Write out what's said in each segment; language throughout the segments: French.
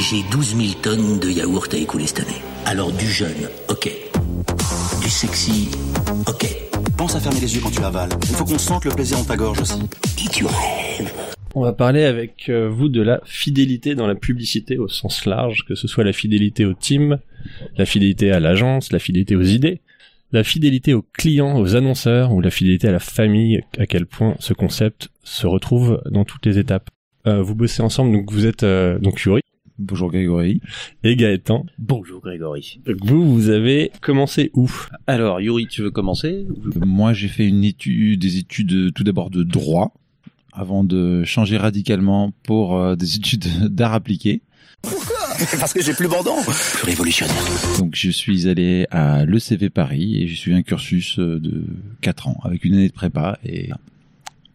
J'ai 12 000 tonnes de yaourt à écouler cette année. Alors du jeune, ok. Du sexy, ok. Pense à fermer les yeux quand tu avales. Il faut qu'on sente le plaisir dans ta gorge aussi. Et tu rêves. On va parler avec euh, vous de la fidélité dans la publicité au sens large, que ce soit la fidélité au team, la fidélité à l'agence, la fidélité aux idées, la fidélité aux clients, aux annonceurs ou la fidélité à la famille, à quel point ce concept se retrouve dans toutes les étapes. Euh, vous bossez ensemble, donc vous êtes euh, donc Yuri Bonjour Grégory. et Gaëtan. Bonjour Grégory. Donc vous, vous avez commencé où? Alors Yuri, tu veux commencer? Moi, j'ai fait une étude, des études euh, tout d'abord de droit, avant de changer radicalement pour euh, des études d'art appliqué. Parce que j'ai plus bandant. Plus révolutionnaire. Donc, je suis allé à l'ECV Paris et j'ai suivi un cursus euh, de 4 ans avec une année de prépa. Et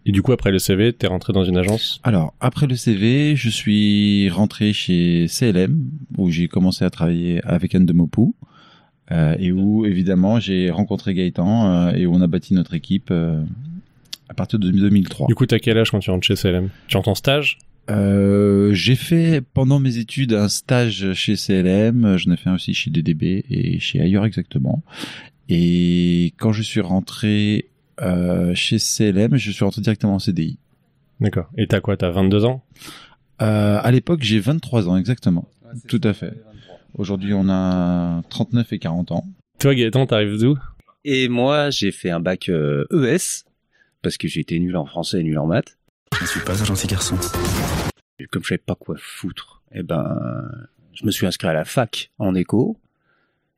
Et du coup, après le CV, t'es rentré dans une agence? Alors, après le CV, je suis rentré chez CLM où j'ai commencé à travailler avec Anne de Mopou. euh, et où évidemment j'ai rencontré Gaëtan euh, et où on a bâti notre équipe euh, à partir de 2003. Du coup, t'as quel âge quand tu rentres chez CLM Tu rentres en stage? Euh, j'ai fait pendant mes études un stage chez CLM, j'en ai fait un aussi chez DDB et chez ailleurs exactement. Et quand je suis rentré chez CLM, je suis rentré directement en CDI. D'accord. Et t'as quoi T'as 22 ans? Euh, à l'époque, j'ai 23 ans exactement. Tout à fait. Aujourd'hui, on a 39 et 40 ans. Toi, Gaëtan, t'arrives d'où? Et moi, j'ai fait un bac euh, ES parce que j'ai été nul en français et nul en maths. Je ne suis pas un gentil garçon. Et comme je savais pas quoi foutre, eh ben, je me suis inscrit à la fac en éco.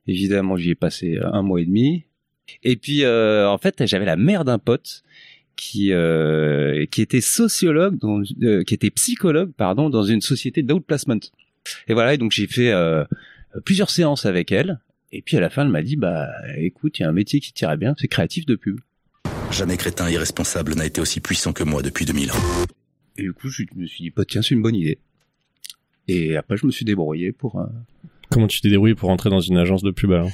Évidemment, j'y ai passé un mois et demi. Et puis, euh, en fait, j'avais la mère d'un pote qui euh, qui était sociologue, dans, euh, qui était psychologue, pardon, dans une société d'outplacement. Et voilà, et donc j'ai fait euh, plusieurs séances avec elle. Et puis à la fin, elle m'a dit, bah, écoute, il y a un métier qui tirait bien, c'est créatif de pub. Jamais crétin irresponsable n'a été aussi puissant que moi depuis 2000 ans. Et du coup, je me suis dit, bah, tiens, c'est une bonne idée. Et après, je me suis débrouillé pour, euh, Comment tu t'es débrouillé pour rentrer dans une agence de pub alors?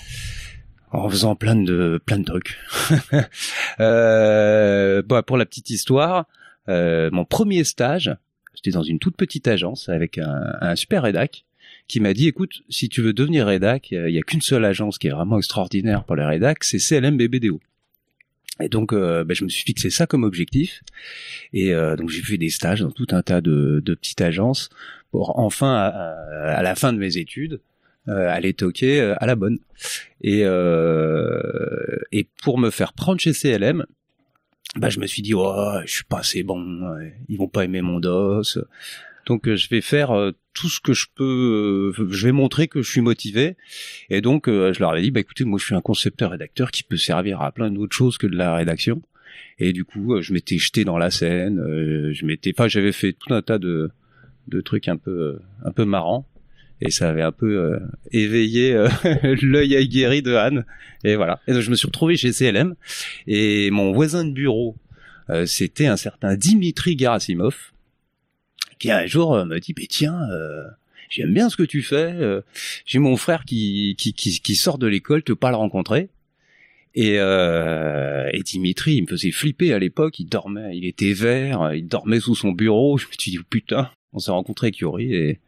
En faisant plein de plein de trucs. euh, pour la petite histoire, euh, mon premier stage, j'étais dans une toute petite agence avec un, super rédac qui m'a dit écoute, si tu veux devenir rédac, il y a qu'une seule agence qui est vraiment extraordinaire pour les rédacs, c'est CLM BBDO. Et donc, euh, bah, je me suis fixé ça comme objectif. Et euh, donc, j'ai fait des stages dans tout un tas de, petites agences pour enfin, à la fin de mes études, euh, aller toquer euh, à la bonne. Et, euh, et pour me faire prendre chez CLM, bah, je me suis dit, oh, je suis pas assez bon, ils vont pas aimer mon dos. Donc euh, je vais faire tout ce que je peux, je vais montrer que je suis motivé. Et donc je leur ai dit, bah écoutez, moi je suis un concepteur rédacteur qui peut servir à plein d'autres choses que de la rédaction. Et du coup, je m'étais jeté dans la scène, je m'étais, enfin j'avais fait tout un tas de, de trucs un peu, un peu marrants. Et ça avait un peu euh, éveillé euh, l'œil aguerri de Anne. Et voilà. Et donc je me suis retrouvé chez CLM. Et mon voisin de bureau, euh, c'était un certain Dimitri Gerasimov, qui un jour euh, me dit, mais tiens, euh, j'aime bien ce que tu fais. euh, J'ai mon frère qui, qui, qui, qui sort de l'école, tu veux pas le rencontrer et, euh, et Dimitri, il me faisait flipper à l'époque. Il dormait, il était vert, il dormait sous son bureau. Je me suis dit, putain, on s'est rencontré avec Yuri et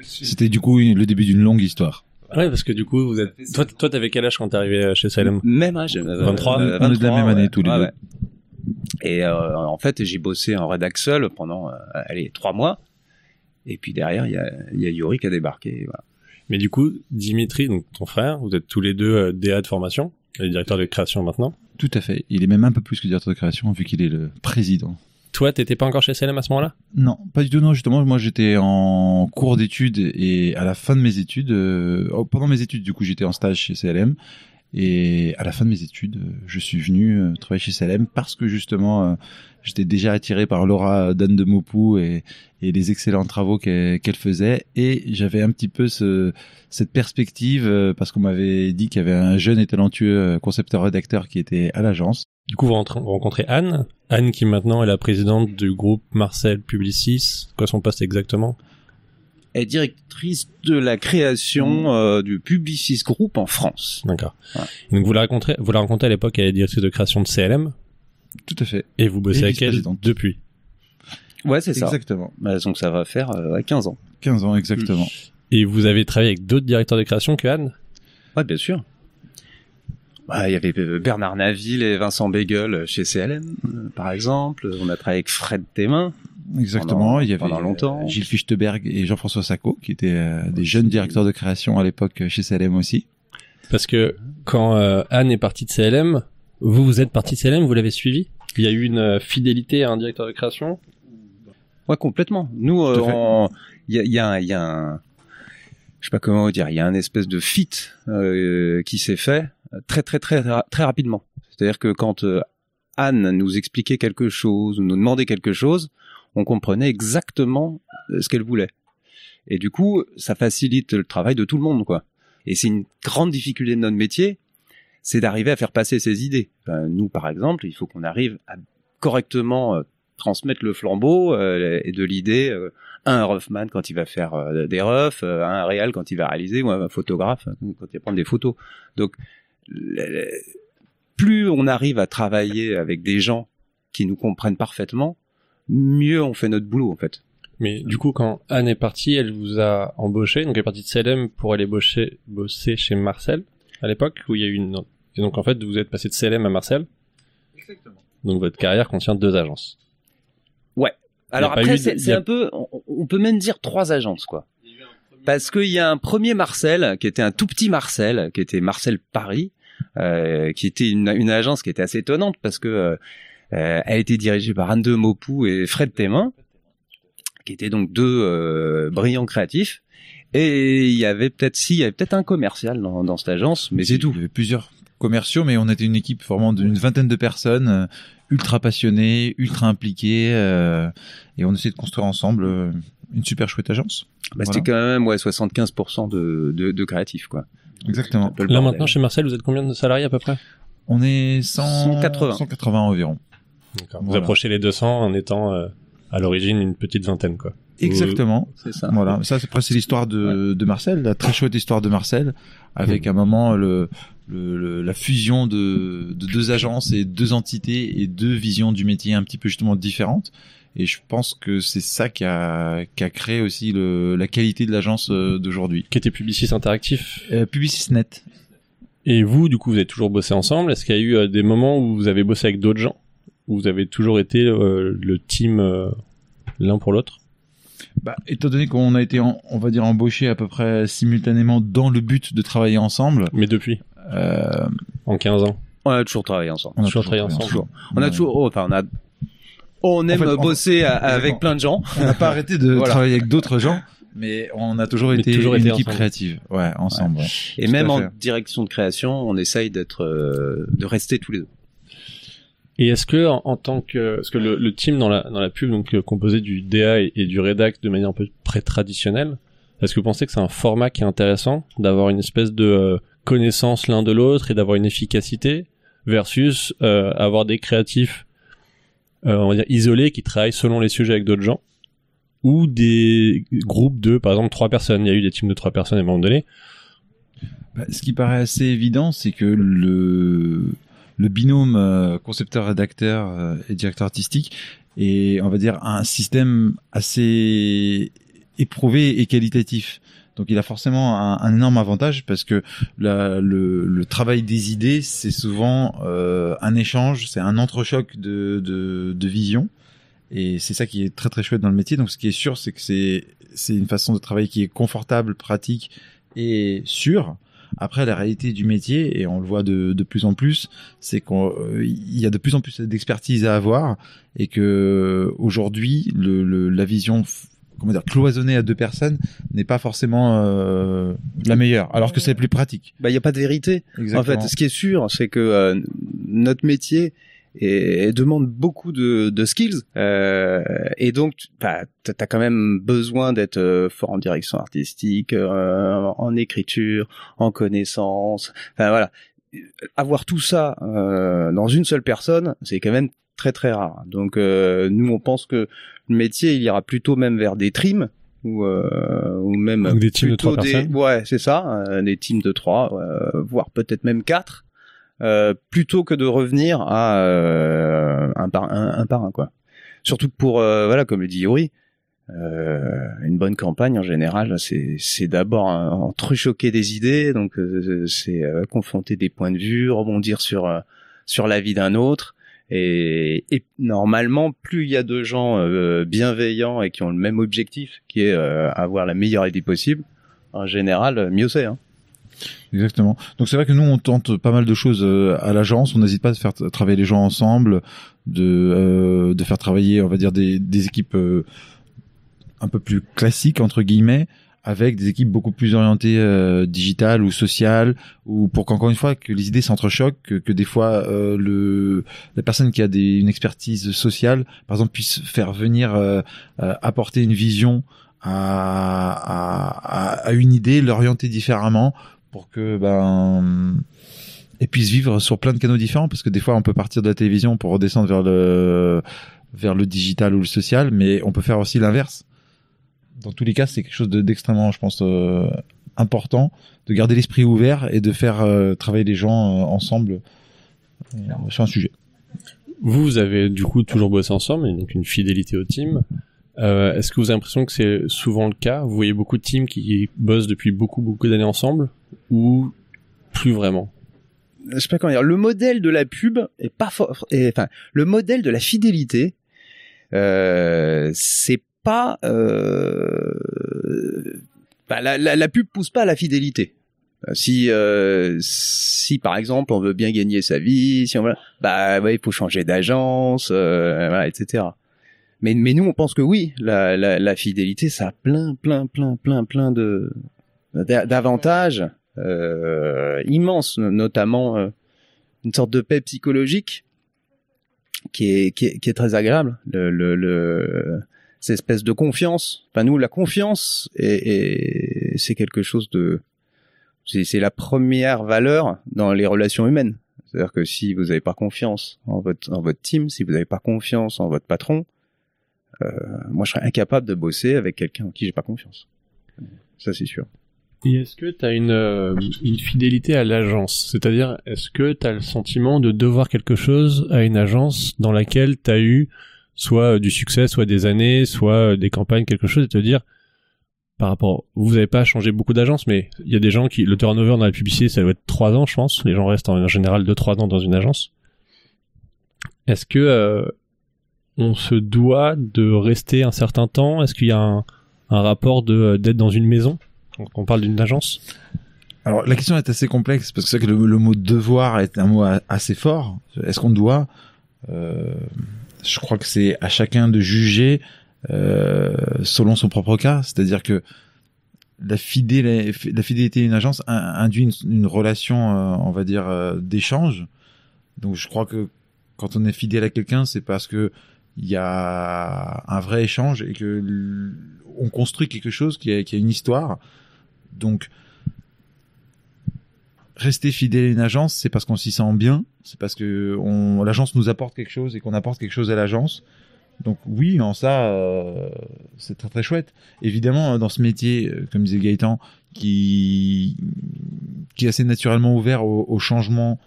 C'était du coup le début d'une longue histoire. Ouais, parce que du coup, vous êtes. Toi, toi, t'avais quel âge quand t'es arrivé chez CLM même âge. euh, 23, euh, on est de la même année ouais. tous les Ouais, deux. ouais. Et euh, en fait, j'ai bossé en rédac seul pendant, euh, allez, trois mois. Et puis derrière, il y a, y a Yuri qui a débarqué. Voilà. Mais du coup, Dimitri, donc ton frère, vous êtes tous les deux euh, DA de formation, et directeur de création maintenant? Tout à fait. Il est même un peu plus que directeur de création vu qu'il est le président. Toi, t'étais pas encore chez CLM à ce moment-là? Non, pas du tout. Non, justement, moi j'étais en cours d'études et à la fin de mes études, euh, oh, pendant mes études, du coup, j'étais en stage chez CLM et à la fin de mes études, euh, je suis venu euh, travailler chez CLM parce que justement, euh, j'étais déjà attiré par Laura d'Anne de Mopou et, les excellents travaux qu'elle faisait et j'avais un petit peu ce, cette perspective parce qu'on m'avait dit qu'il y avait un jeune et talentueux euh, concepteur rédacteur qui était à l'agence. Du coup, vous rencontrez Anne. Anne qui maintenant est la présidente du groupe Marcel Publicis. Quoi son poste exactement? Est directrice de la création euh, du Publicis Group en France. D'accord. Ouais. Donc vous la rencontrez, vous la rencontrez à l'époque, elle est directrice de création de CLM, Tout à fait. et vous bossez Et avec elle depuis. Ouais, c'est ça. Exactement. Bah, donc ça va faire euh, ouais, 15 ans. 15 ans exactement. Et vous avez travaillé avec d'autres directeurs de création que Anne Ouais, bien sûr. Bah, il y avait euh, Bernard Naville et Vincent Beagle chez CLM, euh, par exemple. On a travaillé avec Fred Thémin. Exactement. Pendant- il y avait pendant longtemps. euh, Gilles Fichtenberg et Jean-François Sacco, qui étaient euh, des jeunes directeurs de création à l'époque chez CLM aussi. Parce que quand euh, Anne est partie de CLM, vous, vous êtes parti de CLM, vous l'avez suivi Il y a eu une euh, fidélité à un directeur de création? Ouais, complètement. Nous, euh, il y a, il y a un- il y a un, je sais pas comment dire, il y a un espèce de fit euh, qui s'est fait très très très très rapidement. C'est-à-dire que quand euh, Anne nous expliquait quelque chose, ou nous demandait quelque chose, on comprenait exactement euh, ce qu'elle voulait. Et du coup, ça facilite le travail de tout le monde, quoi. Et c'est une grande difficulté de notre métier, c'est d'arriver à faire passer ses idées. Nous, par exemple, il faut qu'on arrive à correctement euh, transmettre le flambeau euh, et de l'idée à un roughman quand il va faire des roughs, à un réal quand il va réaliser, ou à un photographe euh, quand il va prendre des photos. Donc, plus on arrive à travailler avec des gens qui nous comprennent parfaitement, mieux on fait notre boulot en fait. Mais du coup, quand Anne est partie, elle vous a embauché, donc elle est partie de CLM pour aller bosser, bosser chez Marcel, à l'époque, où il y a eu une... Et donc en fait, vous êtes passé de CLM à Marcel, Exactement. donc votre carrière contient deux agences. Alors pas après, de- c'est a- un peu, on, on peut même dire trois agences quoi. Parce qu'il y a un premier Marcel qui était un tout petit Marcel, qui était Marcel Paris, euh, qui était une, une agence qui était assez étonnante parce que euh, euh, elle était dirigée par Anne de Maupoux et Fred Thémin, qui étaient donc deux euh, brillants créatifs. Et il y avait peut-être si, il y avait peut-être un commercial dans, dans cette agence, mais c'est tout. Il y avait plusieurs commerciaux, mais on était une équipe vraiment d'une vingtaine de personnes, euh, ultra passionnées, ultra impliquées, euh, et on essayait de construire ensemble euh, une super chouette agence. Bah, C'était quand même ouais 75% de, de, de créatifs quoi. Exactement. Là maintenant, chez Marcel, vous êtes combien de salariés à peu près? On est 100, 180. 180 environ. Vous Voilà. approchez les 200 en étant euh, à l'origine une petite vingtaine, quoi. Exactement. c'est ça. Voilà, ça c'est après c'est l'histoire de, de Marcel, la très chouette histoire de Marcel, avec à un moment le, le, le- la fusion de, de deux agences et deux entités et deux visions du métier un petit peu justement différentes. Et je pense que c'est ça qui a, qui a créé aussi le, la qualité de l'agence euh, d'aujourd'hui. Qui était Publicis Interactif. Euh, Publicisnet. Et vous, du coup, vous avez toujours bossé ensemble. Est-ce qu'il y a eu euh, des moments où vous avez bossé avec d'autres gens? Vous avez toujours été euh, le team euh, l'un pour l'autre? Bah, étant donné qu'on a été, en- on va dire, embauché à peu près simultanément dans le but de travailler ensemble, Mais depuis, euh, en 15 ans. On a toujours travaillé ensemble. on a Toujours travaillé ensemble. Toujours. On a toujours, oh, enfin, on a, on aime fait, on- bosser avec plein de gens. On n'a pas arrêté de Voilà. travailler avec d'autres gens, mais on a toujours Mais été toujours une été équipe ensemble. créative. Ouais, ensemble. ouais. Et Tout même en direction de création, on essaye d'être, euh, de rester tous les deux. Et est-ce que en, tant que parce que le, team dans la dans la pub donc euh, composé du DA et, du rédac de manière un peu près traditionnelle, est-ce que vous pensez que c'est un format qui est intéressant d'avoir une espèce de euh, connaissance l'un de l'autre et d'avoir une efficacité versus euh, avoir des créatifs on va dire isolés qui travaillent selon les sujets avec d'autres gens ou des groupes de par exemple trois personnes? Il y a eu des teams de trois personnes à un moment donné. Bah, ce qui paraît assez évident, c'est que le le binôme euh, concepteur-rédacteur euh, et directeur artistique est, on va dire, un système assez éprouvé et qualitatif. Donc il a forcément un, énorme avantage parce que le, le travail des idées, c'est souvent euh, un échange, c'est un entrechoc de, de, de vision. Et c'est ça qui est très très chouette dans le métier. Donc ce qui est sûr, c'est que c'est une façon de travailler qui est confortable, pratique et sûre. Après, la réalité du métier, et on le voit de, de plus en plus, c'est qu'il y a de plus en plus d'expertise à avoir et que aujourd'hui, le, le- la vision comment dire cloisonnée à deux personnes n'est pas forcément euh, la meilleure, alors que c'est plus pratique. Bah, il y a pas de vérité. Exactement. En fait, ce qui est sûr, c'est que euh, notre métier est- demande beaucoup de, de skills euh, et donc bah, t'as as quand même besoin d'être euh, fort en direction artistique, euh, en écriture, en connaissance. Enfin voilà, avoir tout ça euh, dans une seule personne, c'est quand même très très rare. Donc euh, nous, on pense que le métier, il ira plutôt même vers des trims ou euh, ou même Donc des teams de plutôt trois des- personnes. ouais c'est ça euh, des teams de trois euh, voire peut-être même quatre euh, plutôt que de revenir à euh, un par un, par un quoi surtout pour euh, voilà comme le dit Yuri Euh, une bonne campagne en général, c'est d'abord entrechoquer des idées, donc euh, c'est euh, confronter des points de vue, rebondir sur euh, sur la vie d'un autre. Et, et, normalement, plus il y a de gens bienveillants et qui ont le même objectif, qui est avoir la meilleure idée possible, en général, mieux c'est. Hein. Exactement. Donc c'est vrai que nous on tente pas mal de choses à l'agence. On n'hésite pas à faire travailler les gens ensemble, de de faire travailler, on va dire des des équipes un peu plus classique entre guillemets avec des équipes beaucoup plus orientées euh, digitales ou sociales ou pour qu'encore une fois que les idées s'entrechoquent que, que des fois euh, le la personne qui a des, une expertise sociale par exemple puisse faire venir euh, euh apporter une vision à, à, à une idée l'orienter différemment pour que ben et puisse vivre sur plein de canaux différents parce que des fois on peut partir de la télévision pour redescendre vers le vers le digital ou le social mais on peut faire aussi l'inverse dans tous les cas, c'est quelque chose d'extrêmement, je pense, euh, important de garder l'esprit ouvert et de faire euh, travailler les gens euh, ensemble sur un sujet. Vous, vous avez du coup toujours bossé ensemble, donc une fidélité au team. Est-ce que vous avez l'impression que c'est souvent le cas? Vous voyez beaucoup de teams qui bossent depuis beaucoup beaucoup d'années ensemble ou plus vraiment? Je sais pas comment dire. Le modèle de la pub est pas fort. Enfin, le modèle de la fidélité, euh, c'est pas euh, bah, la, la, la, pub pousse pas à la fidélité. Euh, si euh, si par exemple on veut bien gagner sa vie, si on veut, bah il faut changer d'agence, euh, etc. Mais mais nous on pense que oui, la, la, la fidélité ça a plein plein plein plein plein de d'avantages euh, immenses, notamment euh, une sorte de paix psychologique qui est qui est, qui est très agréable. Le, le, le cette espèce de confiance. Enfin, nous, la confiance, et, c'est quelque chose de, c'est la première valeur dans les relations humaines. C'est-à-dire que si vous n'avez pas confiance en votre, en votre team, si vous n'avez pas confiance en votre patron, moi, je serais incapable de bosser avec quelqu'un en qui j'ai pas confiance. Ça, c'est sûr. Et est-ce que tu as une, euh, une fidélité à l'agence? C'est-à-dire, est-ce que tu as le sentiment de devoir quelque chose à une agence dans laquelle tu as eu soit euh, du succès, soit des années, soit euh, des campagnes, quelque chose, et te dire, par rapport, vous n'avez pas changé beaucoup d'agences, mais il y a des gens qui, le turnover dans la publicité, ça doit être trois ans, je pense. Les gens restent en général deux, trois ans dans une agence. Est-ce que euh, on se doit de rester un certain temps Est-ce qu'il y a un, rapport de d'être dans une maison? Quand on parle d'une agence? Alors la question est assez complexe parce que c'est que le, mot devoir est un mot assez fort. Est-ce qu'on doit euh, je crois que c'est à chacun de juger euh, selon son propre cas. C'est-à-dire que la, fidélité, d'une agence induit une, relation, euh, on va dire, euh, d'échange. Donc je crois que quand on est fidèle à quelqu'un, c'est parce que il y a un vrai échange et que on construit quelque chose qui a, une histoire. Donc rester fidèle à une agence, c'est parce qu'on s'y sent bien, c'est parce que l'agence nous apporte quelque chose et qu'on apporte quelque chose à l'agence. Donc oui, en ça, euh, c'est très très chouette. Évidemment, dans ce métier, euh, comme disait Gaëtan, qui est assez naturellement ouvert au, changement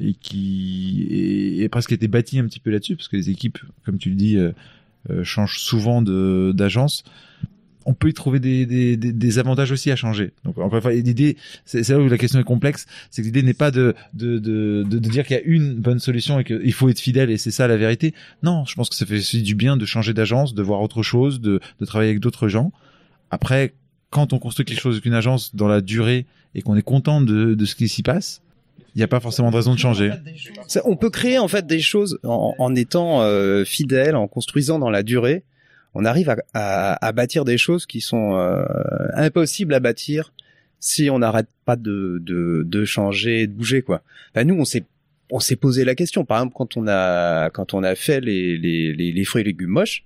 et qui est, presque été bâti un petit peu là-dessus, parce que les équipes, comme tu le dis, euh, euh changent souvent d'agence on peut y trouver des, avantages aussi à changer. Donc encore une fois, l'idée, c'est là où la question est complexe, c'est que l'idée n'est pas de dire qu'il y a une bonne solution et qu'il faut être fidèle et c'est ça la vérité. Non, je pense que ça fait aussi du bien de changer d'agence, de voir autre chose, de, travailler avec d'autres gens. Après, quand on construit quelque chose avec une agence dans la durée et qu'on est content de ce qui s'y passe, il n'y a pas forcément de raison de changer. on peut créer en fait des choses en, étant euh, fidèle, en construisant dans la durée on arrive à, bâtir des choses qui sont euh, impossibles à bâtir si on n'arrête pas de, changer, de bouger quoi. Enfin, nous, on s'est on s'est posé la question. Par exemple, quand on a quand on a fait les, les, les fruits et légumes moches,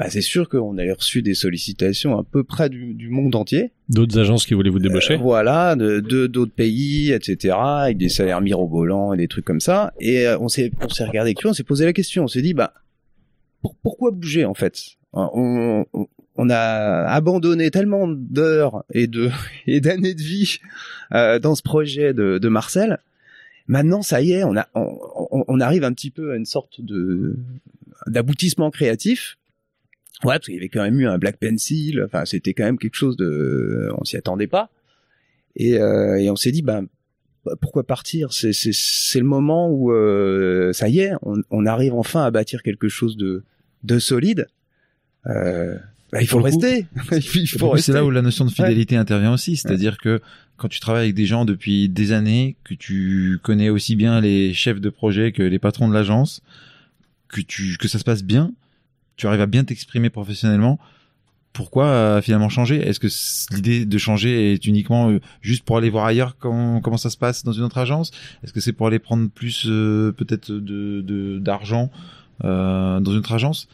bah c'est sûr qu'on a reçu des sollicitations à peu près du, du monde entier. D'autres agences qui voulaient vous débaucher. Euh, voilà, de d'autres pays, etc., avec des salaires mirobolants et des trucs comme ça. Et euh, on s'est on s'est regardé on s'est posé la question. On s'est dit bah pourquoi bouger en fait? On, on, a abandonné tellement d'heures et de et d'années de vie euh, dans ce projet de, de, Marcel. Maintenant, ça y est, on, a, on, on, arrive un petit peu à une sorte de d'aboutissement créatif. Ouais, parce qu'il y avait quand même eu un Black Pencil. Enfin, c'était quand même quelque chose de, on s'y attendait pas. Et, euh, et on s'est dit, ben, bah, pourquoi partir? C'est c'est c'est le moment où euh, ça y est, on, on arrive enfin à bâtir quelque chose de de solide. Euh, bah, il faut rester. il faut C'est là où la notion de fidélité intervient aussi, c'est-à-dire que quand tu travailles avec des gens depuis des années, que tu connais aussi bien les chefs de projet que les patrons de l'agence, que tu que ça se passe bien, tu arrives à bien t'exprimer professionnellement. Pourquoi euh, finalement changer? Est-ce que l'idée de changer est uniquement euh, juste pour aller voir ailleurs comment, ça se passe dans une autre agence? Est-ce que c'est pour aller prendre plus euh, peut-être de d'argent dans une autre agence?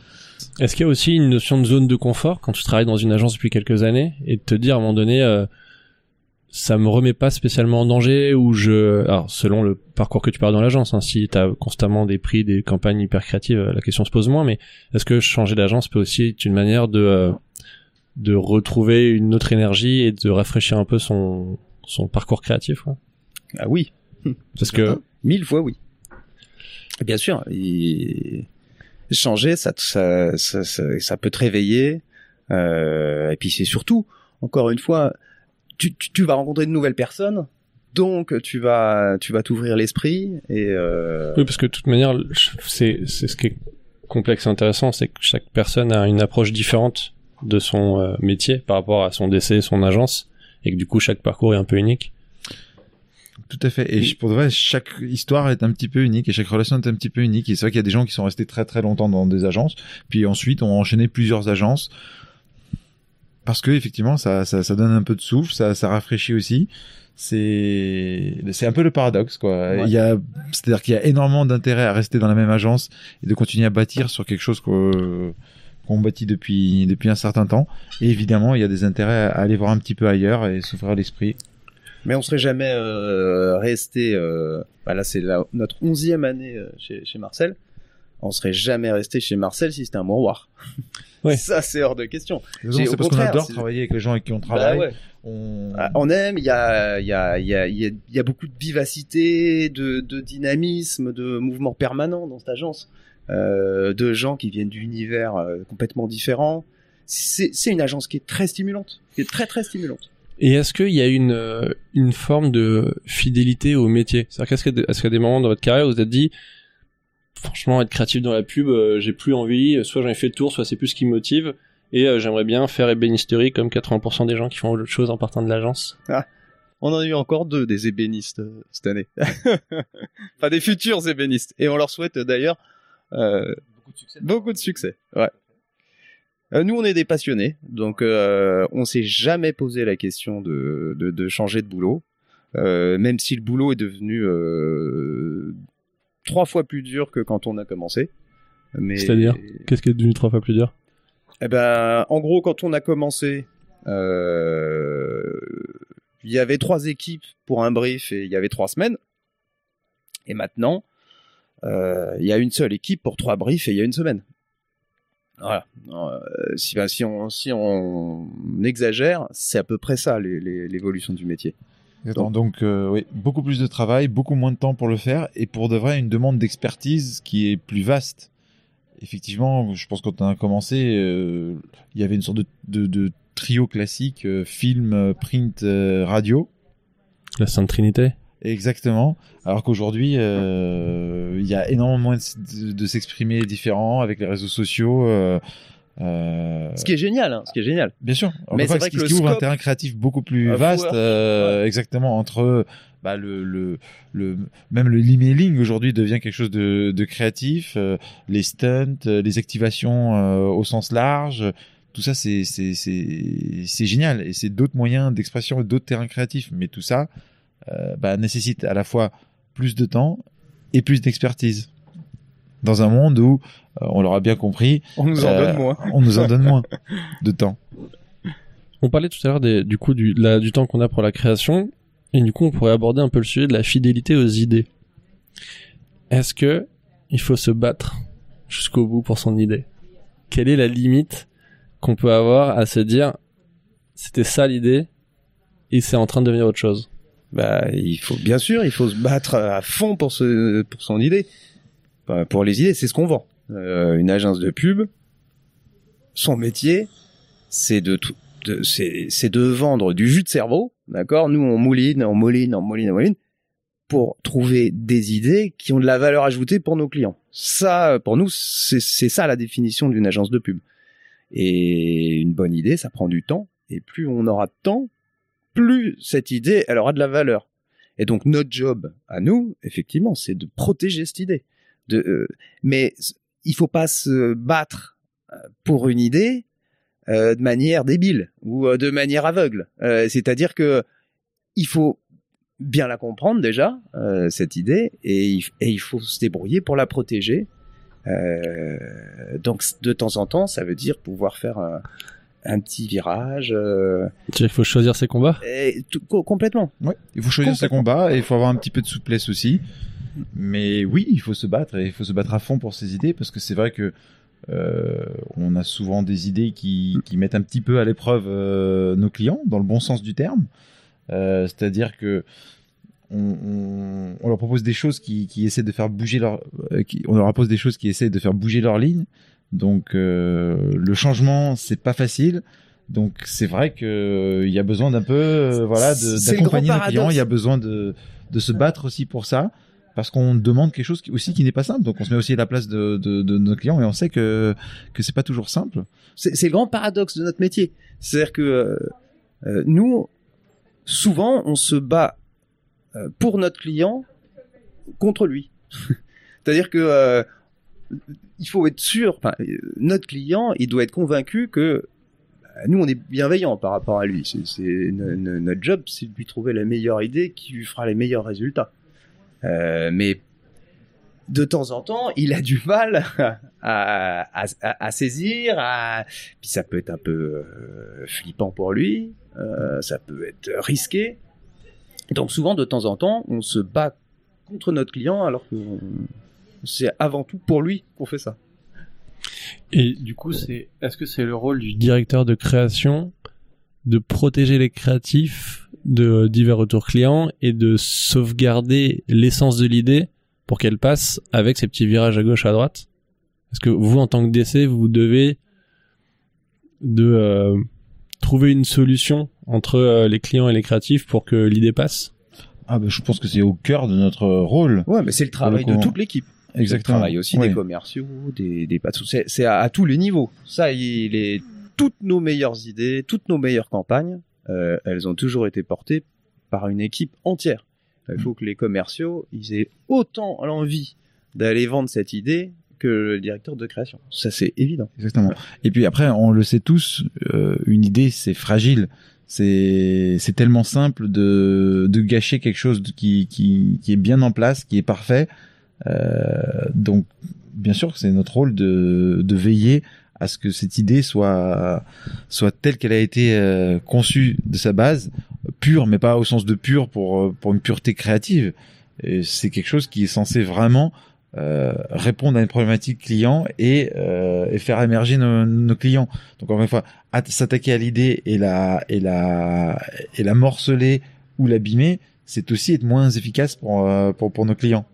Est-ce qu'il y a aussi une notion de zone de confort quand tu travailles dans une agence depuis quelques années et de te dire à un moment donné, ça me remet pas spécialement en danger ou je, alors selon le parcours que tu parles dans l'agence, hein, si tu as constamment des prix, des campagnes hyper créatives, euh, la question se pose moins. Mais est-ce que changer d'agence peut aussi être une manière de euh, de retrouver une autre énergie et de rafraîchir un peu son son parcours créatif quoi Ah oui, Parce que mille fois oui. Bien sûr. Et changer, ça, ça, ça, ça, ça peut te réveiller. Euh, et puis c'est surtout, encore une fois, tu, tu, tu vas rencontrer de nouvelles personnes, donc tu vas, tu vas t'ouvrir l'esprit et euh, Oui, parce que de toute manière, c'est c'est ce qui est complexe et intéressant, c'est que chaque personne a une approche différente de son euh, métier par rapport à son décès, son agence, et que du coup chaque parcours est un peu unique. Tout à fait. Et pour de vrai, chaque histoire est un petit peu unique et chaque relation est un petit peu unique. Et c'est vrai qu'il y a des gens qui sont restés très très longtemps dans des agences, puis ensuite ont enchaîné plusieurs agences parce que effectivement ça, ça, ça donne un peu de souffle, ça, ça rafraîchit aussi. C'est c'est un peu le paradoxe quoi. Ouais. Il y a c'est-à-dire qu'il y a énormément d'intérêt à rester dans la même agence et de continuer à bâtir sur quelque chose qu'on bâtit depuis depuis un certain temps. Et évidemment, il y a des intérêts à aller voir un petit peu ailleurs et s'ouvrir l'esprit. Mais on serait jamais euh, resté. Euh, bah là, c'est notre onzième année euh, chez, chez Marcel. On serait jamais resté chez Marcel si c'était un mouroir. Ouais. Ça, c'est hors de question. C'est parce qu'on adore travailler avec les gens avec qui on Bah travaille. ouais. on... Ah, On aime. Il y a, y a, y a, y a, il y a beaucoup de vivacité, de, de dynamisme, de mouvement permanent dans cette agence. Euh, de gens qui viennent d'univers euh, complètement différents. C'est une agence qui est très stimulante, qui est très très stimulante. Et est-ce qu'il y a une euh, une forme de fidélité au métier? C'est-à-dire qu'est-ce que est-ce qu'il y a des moments dans votre carrière où vous vous êtes dit franchement être créatif dans la pub, euh, j'ai plus envie, soit j'en ai fait le tour, soit c'est plus ce qui me motive et euh, j'aimerais bien faire ébénisterie comme 80% des gens qui font autre chose en partant de l'agence. On en a eu encore deux des ébénistes euh, cette année. enfin des futurs ébénistes. Et on leur souhaite d'ailleurs euh, beaucoup de succès. Ouais. Euh, nous, on est des passionnés, donc euh, on s'est jamais posé la question de, de, de changer de boulot, euh, même si le boulot est devenu euh, trois fois plus dur que quand on a commencé. Mais C'est-à-dire Qu'est-ce qui est devenu trois fois plus dur? Eh ben, en gros, quand on a commencé, euh, il y avait trois équipes pour un brief et il y avait trois semaines. Et maintenant, euh, il y a une seule équipe pour trois briefs et il y a une semaine. Voilà. Euh, si, ben, si, on, si on exagère, c'est à peu près ça l'évolution du métier. Donc euh, oui, beaucoup plus de travail, beaucoup moins de temps pour le faire, et pour de vrai une demande d'expertise qui est plus vaste. Effectivement, je pense que quand on a commencé, euh, il y avait une sorte de, de, de trio classique, euh, film, print, radio. La Sainte Trinité Exactement. Alors qu'aujourd'hui, il y a énormément moins de, de s'exprimer différents avec les réseaux sociaux. Euh, Ce qui est génial, hein, ce qui est génial. Bien sûr. Mais c'est vrai que ce le qui ouvre un terrain créatif beaucoup plus Un vaste, euh, exactement entre bah, le, le le même le emailing aujourd'hui devient quelque chose de, de créatif, euh, les stunts, les activations au sens large, tout ça c'est génial. Et c'est d'autres moyens d'expression et d'autres terrains créatifs, mais tout ça bah, nécessite à la fois plus de temps et plus d'expertise. Dans un monde où on l'aura bien compris, On nous en Euh, donne moins. on nous en donne moins de temps. On parlait tout à l'heure du coup du, la- du temps qu'on a pour la création, et du coup on pourrait aborder un peu le sujet de la fidélité aux idées. Est-ce que il faut se battre jusqu'au bout pour son idée? Quelle est la limite qu'on peut avoir à se dire c'était ça l'idée et c'est en train de devenir autre chose? Bah, il faut bien sûr, il faut se battre à fond pour ce pour son idée, Enfin, pour les idées, c'est ce qu'on vend. Euh, une agence de pub, son métier, c'est de c'est, de vendre du jus de cerveau, d'accord? Nous, on mouline, on mouline, on mouline, on mouline, pour trouver des idées qui ont de la valeur ajoutée pour nos clients. Ça, pour nous, c'est, c'est ça la définition d'une agence de pub. Et une bonne idée, ça prend du temps. Et plus on aura de temps, plus cette idée, elle aura de la valeur. Et donc notre job à nous, effectivement, c'est de protéger cette idée. De, euh, mais il faut pas se battre euh, pour une idée euh, de manière débile ou euh, de manière aveugle. Euh, C'est-à-dire que il faut bien la comprendre déjà euh, cette idée et il, et il faut se débrouiller pour la protéger. Euh, donc de temps en temps, ça veut dire pouvoir faire un, un petit virage. euh, Il faut choisir ses combats? et tout- co- complètement. Ouais, il faut choisir ses combats et il faut avoir un petit peu de souplesse aussi. Mais oui, il faut se battre et il faut se battre à fond pour ses idées parce que c'est vrai que euh, on a souvent des idées qui, qui mettent un petit peu à l'épreuve euh, nos clients dans le bon sens du terme. Euh, C'est-à-dire que on, on- on leur propose des choses qui, qui essaient de faire bouger leur, qui- on leur propose des choses qui essaient de faire bouger leur ligne. Donc le changement c'est pas facile. Donc c'est vrai que euh, il y a besoin d'un peu voilà d'accompagner nos clients. Il y a besoin de de se battre aussi pour ça parce qu'on demande quelque chose aussi qui n'est pas simple. Donc on se met aussi à la place de, nos clients et on sait que que c'est pas toujours simple. C'est le grand paradoxe de notre métier. C'est-à-dire que euh, nous, souvent, on se bat euh, pour notre client contre lui. C'est-à-dire que euh, il faut être sûr. notre client, il doit être convaincu que bah, nous, on est bienveillant par rapport à lui. C'est c'est- no- no- notre job, c'est de lui trouver la meilleure idée qui lui fera les meilleurs résultats. Euh, mais de temps en temps, il a du mal à, à, saisir, puis ça peut être un peu euh, flippant pour lui, euh, ça peut être risqué. Donc souvent, de temps en temps, on se bat contre notre client alors que c'est avant tout pour lui qu'on fait ça. Et du coup, est-ce que c'est le rôle du directeur de création de protéger les créatifs de divers retours clients et de sauvegarder l'essence de l'idée pour qu'elle passe avec ces petits virages à gauche à droite Est-ce que vous, en tant que DC, vous devez de euh, trouver une solution entre euh, les clients et les créatifs pour que l'idée passe Ah ben je pense que c'est au cœur de notre rôle. Ouais, mais c'est le travail de toute l'équipe. C'est Exactement. le travail aussi Ouais. des commerciaux, des, des c'est à, à tous les niveaux. Ça, il est toutes nos meilleures idées, toutes nos meilleures campagnes, euh, elles ont toujours été portées par une équipe entière. Il faut que les commerciaux, ils aient autant l'envie d'aller vendre cette idée que le directeur de création. Ça, c'est évident. Exactement. Et puis après, on le sait tous, euh, une idée, c'est fragile. C'est c'est tellement simple de de gâcher quelque chose qui qui qui est bien en place, qui est parfait. Euh, donc, bien sûr, c'est notre rôle de de veiller à ce que cette idée soit soit telle qu'elle a été euh, conçue de sa base, pure, mais pas au sens de pure pour euh, pour une pureté créative. C'est quelque chose qui est censé vraiment euh, répondre à une problématique client et, faire émerger nos, clients. Donc encore une fois, at- s'attaquer à l'idée et la et la et la morceler ou l'abîmer, c'est aussi être moins efficace pour pour, pour nos clients.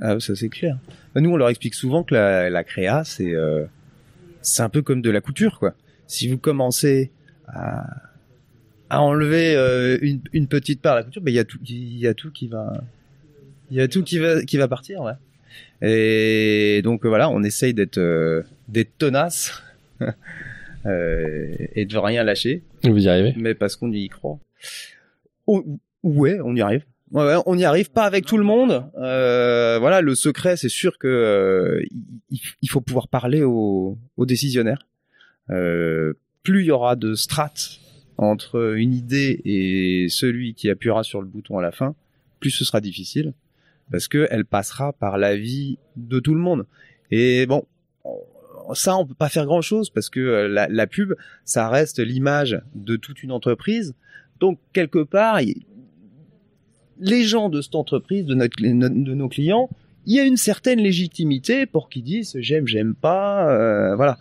Ah, ça c'est clair. Nous, on leur explique souvent que la, créa, c'est c'est un peu comme de la couture, quoi. Si vous commencez à, à enlever euh, une, une petite part de la couture, ben il y a tout, il y a tout qui va, il y a tout qui va qui va partir, ouais. Et donc euh, voilà, on essaye d'être euh, d'être tenace euh, et de rien lâcher Vous y arrivez? Mais parce qu'on y croit. Oh, ouais, on y arrive. On y arrive pas avec tout le monde. Euh, voilà, le secret, c'est sûr que euh, il, faut pouvoir parler aux, décisionnaires. Euh, plus il y aura de strates entre une idée et celui qui appuiera sur le bouton à la fin, plus ce sera difficile parce que elle passera par l'avis de tout le monde. Et bon, on- ça on peut pas faire grand chose parce que la, pub, ça reste l'image de toute une entreprise. Donc quelque part, les gens de cette entreprise, de, notre, de nos clients, il y a une certaine légitimité pour qu'ils disent j'aime, j'aime pas, euh, voilà.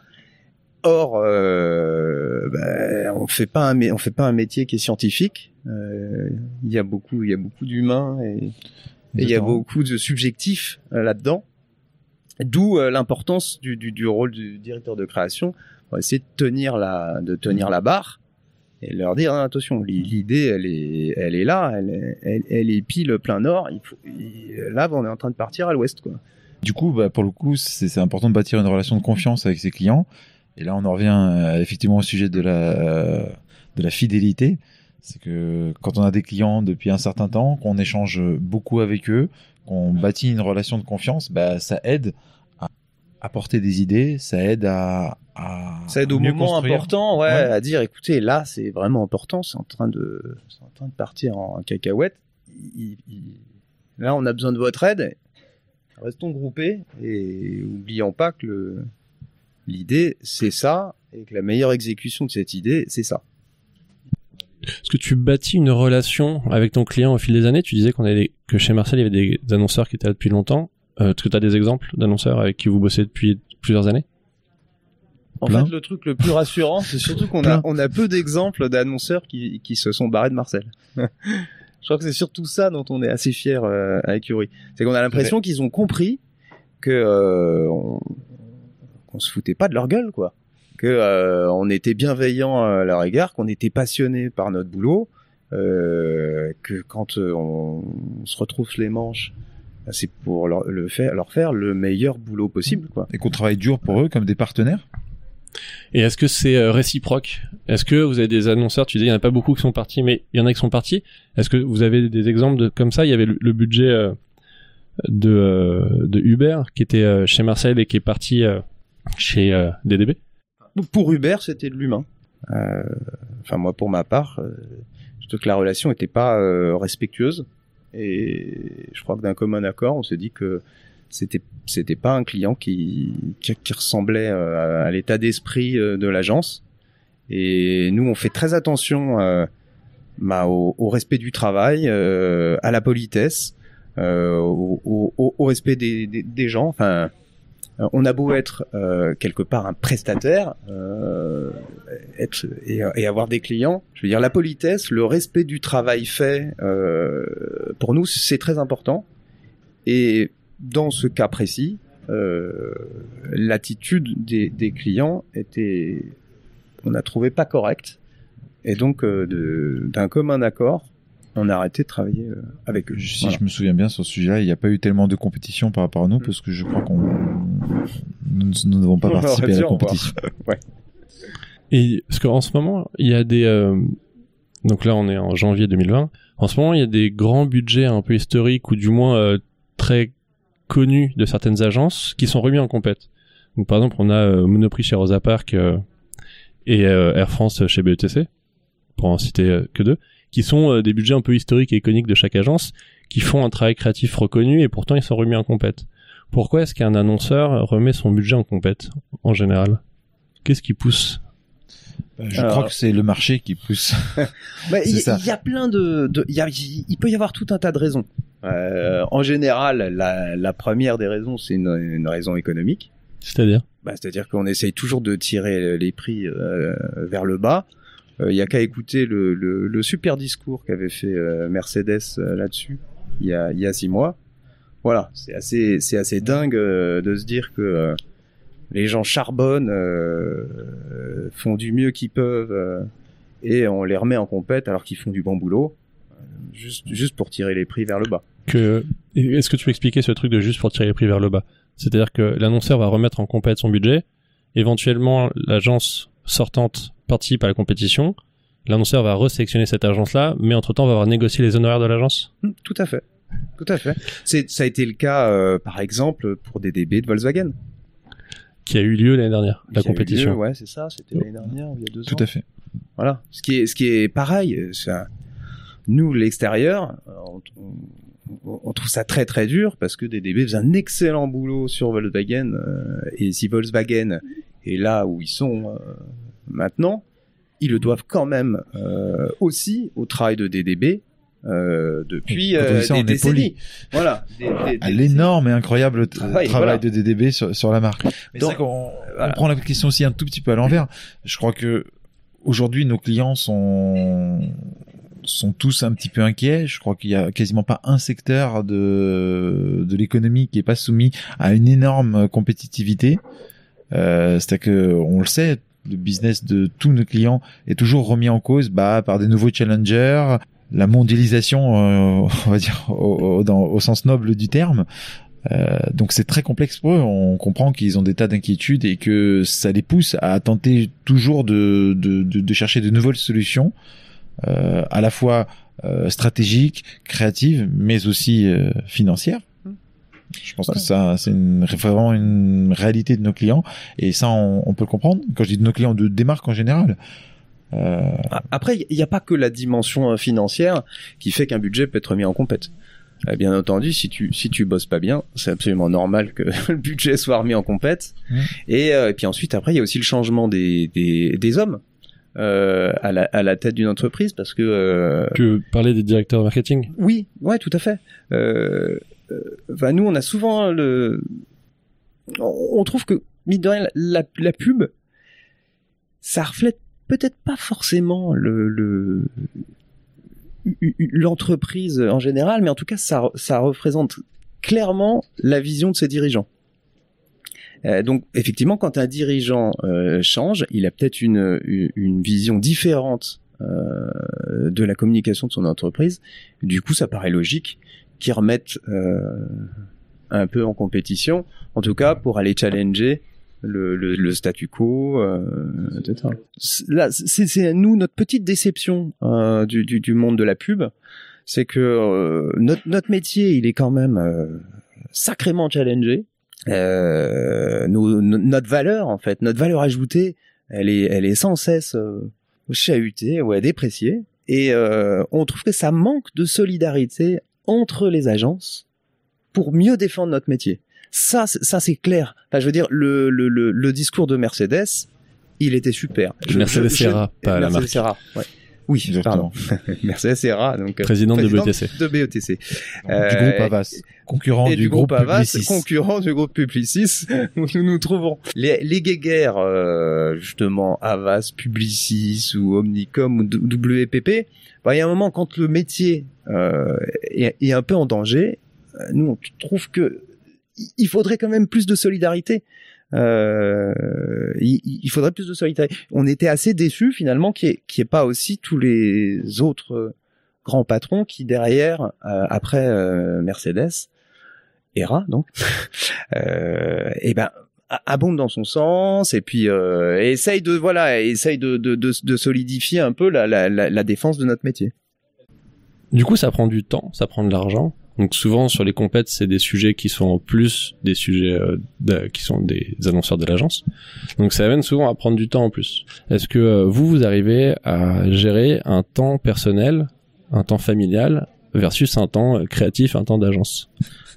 Or, euh, ben, on fait pas un, on fait pas un métier qui est scientifique. Euh, Il y a beaucoup, il y a beaucoup d'humains et et il y a beaucoup de subjectifs euh, là-dedans. D'où euh, l'importance du, du, du rôle du directeur de création on va essayer de tenir la, de tenir la barre et leur dire hein, attention, l'idée elle est, elle est là, elle elle, est pile plein nord. Là, on est en train de partir à l'ouest. Du coup, bah, pour le coup, c'est important de bâtir une relation de confiance avec ses clients. Et là, on en revient euh, effectivement au sujet de la euh, de la fidélité. C'est que quand on a des clients depuis un certain temps, qu'on échange beaucoup avec eux, qu'on bâtit une relation de confiance, bah, ça aide apporter des idées, ça aide à, à Ça aide au mieux moment construire. important, ouais, Ouais. à dire écoutez, là, c'est vraiment important, c'est en train de, c'est en train de partir en cacahuète. Il- il- là, on a besoin de votre aide. Restons groupés et oublions pas que le, l'idée, c'est ça, et que la meilleure exécution de cette idée, c'est ça. Est-ce que tu bâtis une relation avec ton client au fil des années? Tu disais qu'on avait des- que chez Marcel, il y avait des annonceurs qui étaient là depuis longtemps. Euh, Est-ce que tu as des exemples d'annonceurs avec qui vous bossez depuis plusieurs années? En Plein. fait, le truc le plus rassurant, c'est surtout qu'on a, Plein. on a peu d'exemples d'annonceurs qui, qui se sont barrés de Marcel. Je crois que c'est surtout ça dont on est assez fier euh, à. C'est qu'on a l'impression qu'ils ont compris que euh, on, qu'on se foutait pas de leur gueule, quoi. Que euh, on était bienveillant à leur égard, qu'on était passionné par notre boulot, euh, que quand euh, on, on se retrouve les manches, c'est pour leur, le faire, leur faire le meilleur boulot possible, quoi. Et qu'on travaille dur pour eux comme des partenaires? Et est-ce que c'est euh, réciproque? Est-ce que vous avez des annonceurs? Tu disais il y en a pas beaucoup qui sont partis, mais il y en a qui sont partis. Est-ce que vous avez des exemples de comme ça? Il y avait le, le budget euh, de euh, de Uber qui était euh, chez Marcel et qui est parti chez DDB. Pour Hubert, c'était de l'humain. Euh, Enfin, moi, pour ma part, euh, je trouve que la relation n'était pas euh, respectueuse. Et je crois que d'un commun accord, on s'est dit que c'était c'était pas un client qui qui, ressemblait euh, à, l'état d'esprit euh, de l'agence. Et nous, on fait très attention euh, bah, au, respect du travail, à la politesse, au, respect des, des, gens. Enfin, on a beau être euh, quelque part un prestataire euh, être, et, et avoir des clients, je veux dire la politesse, le respect du travail fait, euh, pour nous c'est très important. Et dans ce cas précis, euh, l'attitude des, des clients était, on a trouvé pas correcte. Et donc euh, d'un commun accord, on a arrêté de travailler euh, avec eux. Si Voilà. je me souviens bien sur ce sujet-là, il n'y a pas eu tellement de compétition par rapport à nous parce que je crois qu'on nous nous n'avons pas participé à la compétition. Et parce qu'en ce moment, il y a des euh, donc là on est en janvier 2020. En ce moment, il y a des grands budgets un peu historiques ou du moins euh, très connus de certaines agences qui sont remis en compète. Donc par exemple, on a euh, Monoprix chez Rosa Parks euh, et euh, Air France chez BETC, pour en citer euh, que deux, qui sont euh, des budgets un peu historiques et iconiques de chaque agence, qui font un travail créatif reconnu et pourtant ils sont remis en compète. Pourquoi est-ce qu'un annonceur remet son budget en compète en général? Qu'est-ce qui pousse? Je Alors- crois que c'est le marché qui pousse. Bah, il y, il y a plein de, il, peut y avoir tout un tas de raisons. Euh, en général, la, la première des raisons, c'est une, une raison économique. C'est-à-dire? Bah, C'est-à-dire qu'on essaye toujours de tirer les prix euh, vers le bas. Euh, Il y a qu'à écouter le, le, le super discours qu'avait fait euh, Mercedes euh, là-dessus il y a, il y a six mois. Voilà, c'est assez, c'est assez dingue euh, de se dire que euh, les gens charbonnent, euh, font du mieux qu'ils peuvent, et on les remet en compète alors qu'ils font du bon boulot, juste, juste pour tirer les prix vers le bas. que est-ce que tu peux expliquer ce truc de juste pour tirer les prix vers le bas? C'est-à-dire que l'annonceur va remettre en compète son budget, éventuellement l'agence sortante participe à la compétition, l'annonceur va resélectionner cette agence-là, mais entre-temps va avoir négocié les honoraires de l'agence? Tout à fait. Tout à fait. C'est, ça a été le cas, euh, par exemple, pour des DB de Volkswagen. Qui a eu lieu l'année dernière, la Qui compétition. lieu, ouais, c'est ça. C'était l'année dernière ou il y a deux Tout ans. à fait. Voilà. Ce qui est, ce qui est pareil. nous, l'extérieur, on, on- on trouve ça très très dur parce que DDB faisait un excellent boulot sur Volkswagen euh, et si Volkswagen est là où ils sont euh, maintenant, ils le doivent quand même euh, aussi au travail de DDB euh, depuis on euh, des on décennies. Voilà. Des- des- À des décennies. l'énorme et incroyable t- Travail, voilà. de DDB sur, sur la marque. Mais Donc, voilà. on prend la question aussi un tout petit peu à l'envers. Je crois que aujourd'hui nos clients sont sont tous un petit peu inquiets. Je crois qu'il y a quasiment pas un secteur de de l'économie qui est pas soumis à une énorme compétitivité. Euh, C'est-à-dire que on le sait, le business de tous nos clients est toujours remis en cause bah, par des nouveaux challengers, la mondialisation, euh, on va dire au, au, dans, au sens noble du terme. Euh, donc c'est très complexe pour eux. On comprend qu'ils ont des tas d'inquiétudes et que ça les pousse à tenter toujours de, de, de, de chercher de nouvelles solutions, euh, à la fois euh, stratégiques, créatives, mais aussi euh, financières. Je pense que ça, c'est vraiment une réalité de nos clients et ça, on, on, peut le comprendre. Quand je dis de nos clients, de des marques en général. Euh... Après, il n'y a pas que la dimension euh, financière qui fait qu'un budget peut être mis en compète. Euh, bien entendu, si tu si tu bosses pas bien, c'est absolument normal que le budget soit remis en compète. Mmh. Et, euh, et, puis ensuite, après, il y a aussi le changement des des, des hommes. Euh, à, la, à la tête d'une entreprise parce que euh... tu parlais des directeurs marketing? Oui ouais tout à fait euh, nous, on a souvent le, on trouve que mine de rien, la, la pub, ça reflète peut-être pas forcément le, le l'entreprise en général, mais en tout cas, ça, ça représente clairement la vision de ses dirigeants. Euh, donc, effectivement, quand un dirigeant euh, change, il a peut-être une, une vision différente euh, de la communication de son entreprise. Du coup, ça paraît logique qui remettent euh, un peu en compétition, en tout cas pour aller challenger le, statu quo, euh, etc. Là, c'est nous notre petite déception euh, du, monde de la pub, c'est que euh, notre, métier, il est quand même sacrément challengé. Notre valeur, en fait, notre valeur ajoutée, elle est, sans cesse chahutée, ouais, dépréciée. Et on trouve que ça manque de solidarité entre les agences pour mieux défendre notre métier. Ça, ça c'est clair. Enfin, je veux dire, le, le, le, le, discours de Mercedes, il était super. Mercedes Serra, pas la marque. Serra, ouais. Oui, Exactement. pardon. Mercedes Serra, donc président, président de BETC. De BETC. Euh, du groupe Avas, concurrent et du, du groupe, groupe Avas, Publicis. concurrent du groupe Publicis, où nous nous trouvons. Les, les guéguerres, euh, justement, Avas, Publicis ou Omnicom ou WPP, bah, il y a un moment quand le métier euh, est, est, un peu en danger, nous on trouve que il faudrait quand même plus de solidarité. Euh, il, faudrait plus de solidarité. On était assez déçus finalement qu'il n'y ait, pas aussi tous les autres grands patrons qui derrière, euh, après euh, Mercedes, ERA donc, et ben abonde dans son sens et puis euh, essaye de voilà essaye de, de, solidifier un peu la défense de notre métier. Du coup, ça prend du temps, ça prend de l'argent. Donc souvent sur les compètes, c'est des sujets qui sont en plus des sujets euh, de, qui sont des annonceurs de l'agence. Donc ça amène souvent à prendre du temps en plus. Est-ce que euh, vous vous arrivez à gérer un temps personnel, un temps familial versus un temps euh, créatif, un temps d'agence?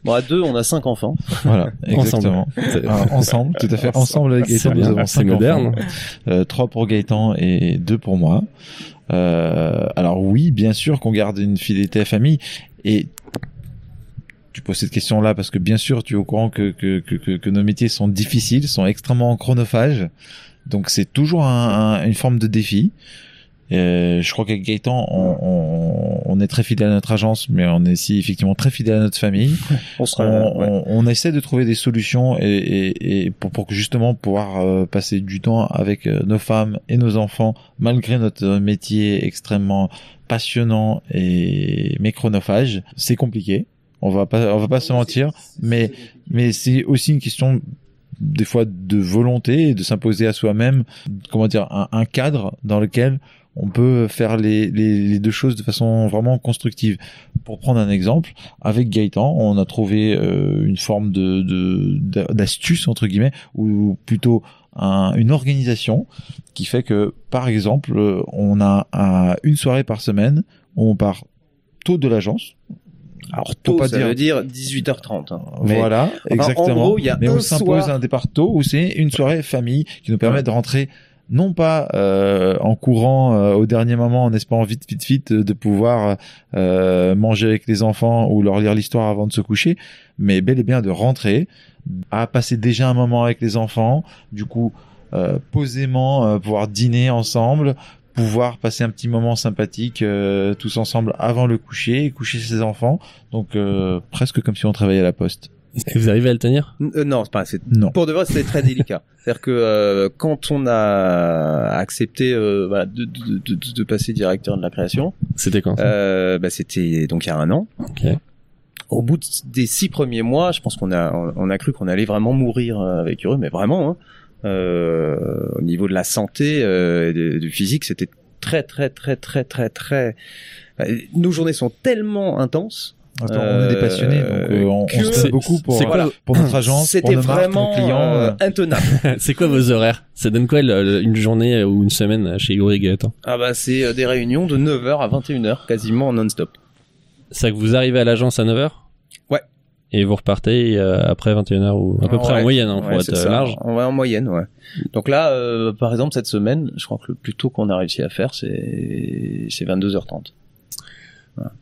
Bon, à deux, on a cinq enfants. Voilà, exactement. ensemble, ensemble tout à fait. Ensemble avec Gaëtan, nous avons cinq moderne. enfants. Euh, trois pour Gaëtan et deux pour moi. Euh, alors oui, bien sûr qu'on garde une fidélité à famille et tu poses cette question-là parce que bien sûr tu es au courant que, que, que, que nos métiers sont difficiles, sont extrêmement chronophages. Donc c'est toujours un, un, une forme de défi. Euh, je crois qu'avec Gaëtan, on, on, on, est très fidèle à notre agence, mais on est aussi effectivement très fidèle à notre famille. on, sera, on, ouais. on, essaie de trouver des solutions et, et, et pour, pour que justement pouvoir euh, passer du temps avec euh, nos femmes et nos enfants, malgré notre métier extrêmement passionnant et mais chronophage. C'est compliqué. On va pas, on va pas se mentir, mais mais c'est aussi une question des fois de volonté et de s'imposer à soi-même, comment dire, un, un, cadre dans lequel on peut faire les, les, les, deux choses de façon vraiment constructive. Pour prendre un exemple, avec Gaëtan, on a trouvé euh, une forme de, de d'astuce entre guillemets, ou plutôt un, une organisation qui fait que, par exemple, on a un, une soirée par semaine où on part tôt de l'agence, alors tôt, pas ça dire... veut dire 18h30. Hein. Voilà, exactement. En gros, il y a Mais on s'impose soir... un départ tôt où c'est une soirée famille qui nous permet ouais. de rentrer non pas euh, en courant euh, au dernier moment en espérant vite vite vite de pouvoir euh, manger avec les enfants ou leur lire l'histoire avant de se coucher, mais bel et bien de rentrer, à passer déjà un moment avec les enfants, du coup euh, posément pouvoir dîner ensemble, pouvoir passer un petit moment sympathique euh, tous ensemble avant le coucher et coucher ses enfants donc euh, presque comme si on travaillait à la poste Et vous arrivez à le tenir? Euh, non, c'est pas. C'est Non. pour de vrai, c'était très délicat. C'est-à-dire que euh, quand on a accepté euh, voilà, de, de, de, de passer directeur de la création, C'était quand ça? euh, bah, c'était donc il y a un an. Ok. Au bout de- des six premiers mois, je pense qu'on a on, on a cru qu'on allait vraiment mourir euh, avec eux, mais vraiment. Hein, au niveau de la santé, euh, et du physique, c'était très très très très très très. euh, Nos journées sont tellement intenses. Attends, on est des passionnés, donc euh, on, on se donne beaucoup pour, quoi, notre agence, C'était vraiment clients. euh, euh, intenable. c'est quoi vos horaires? Ça donne quoi le- le- une journée ou une semaine chez Igor et Gaëtan? Ah bah c'est euh, des réunions de 9h à 21h quasiment non-stop. C'est que vous arrivez à l'agence à 9h Ouais. Et vous repartez euh, après 21h ou à peu près en moyenne, hein, pour Ouais, être euh, large. Ouais, en moyenne, ouais. Donc là, euh, par exemple, cette semaine, je crois que le plus tôt qu'on a réussi à faire, c'est c'est 22h30.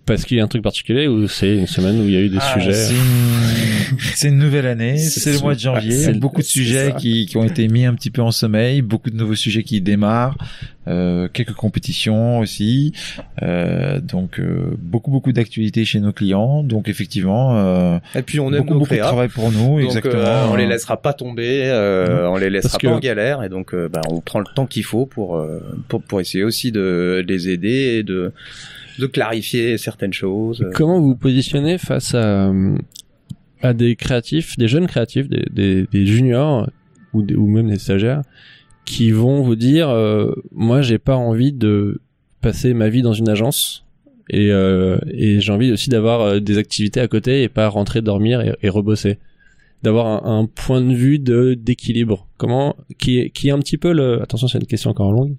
Parce qu'il y a un truc particulier ou c'est une semaine où il y a eu des Ah, sujets C'est une... nouvelle année, C'est le mois de janvier, C'est- beaucoup de sujets qui, qui ont été mis un petit peu en sommeil, beaucoup de nouveaux sujets qui démarrent, euh, quelques compétitions aussi, euh, donc euh, beaucoup beaucoup d'actualités chez nos clients, donc effectivement euh, Et puis on aime beaucoup nos beaucoup de travail pour nous, Donc, exactement. euh, on les laissera pas tomber, euh, on les laissera Parce que- pas en galère, et donc euh, bah, on prend le temps qu'il faut pour, pour pour essayer aussi de les aider et de de clarifier certaines choses. Comment vous vous positionnez face à, euh, à des créatifs, des jeunes créatifs, des, des, des juniors ou, des- ou même des stagiaires qui vont vous dire euh, moi j'ai pas envie de passer ma vie dans une agence et, euh, et j'ai envie aussi d'avoir euh, des activités à côté et pas rentrer dormir et, et rebosser. D'avoir un, un point de vue de d'équilibre. Comment qui est qui est un petit peu le attention c'est une question encore longue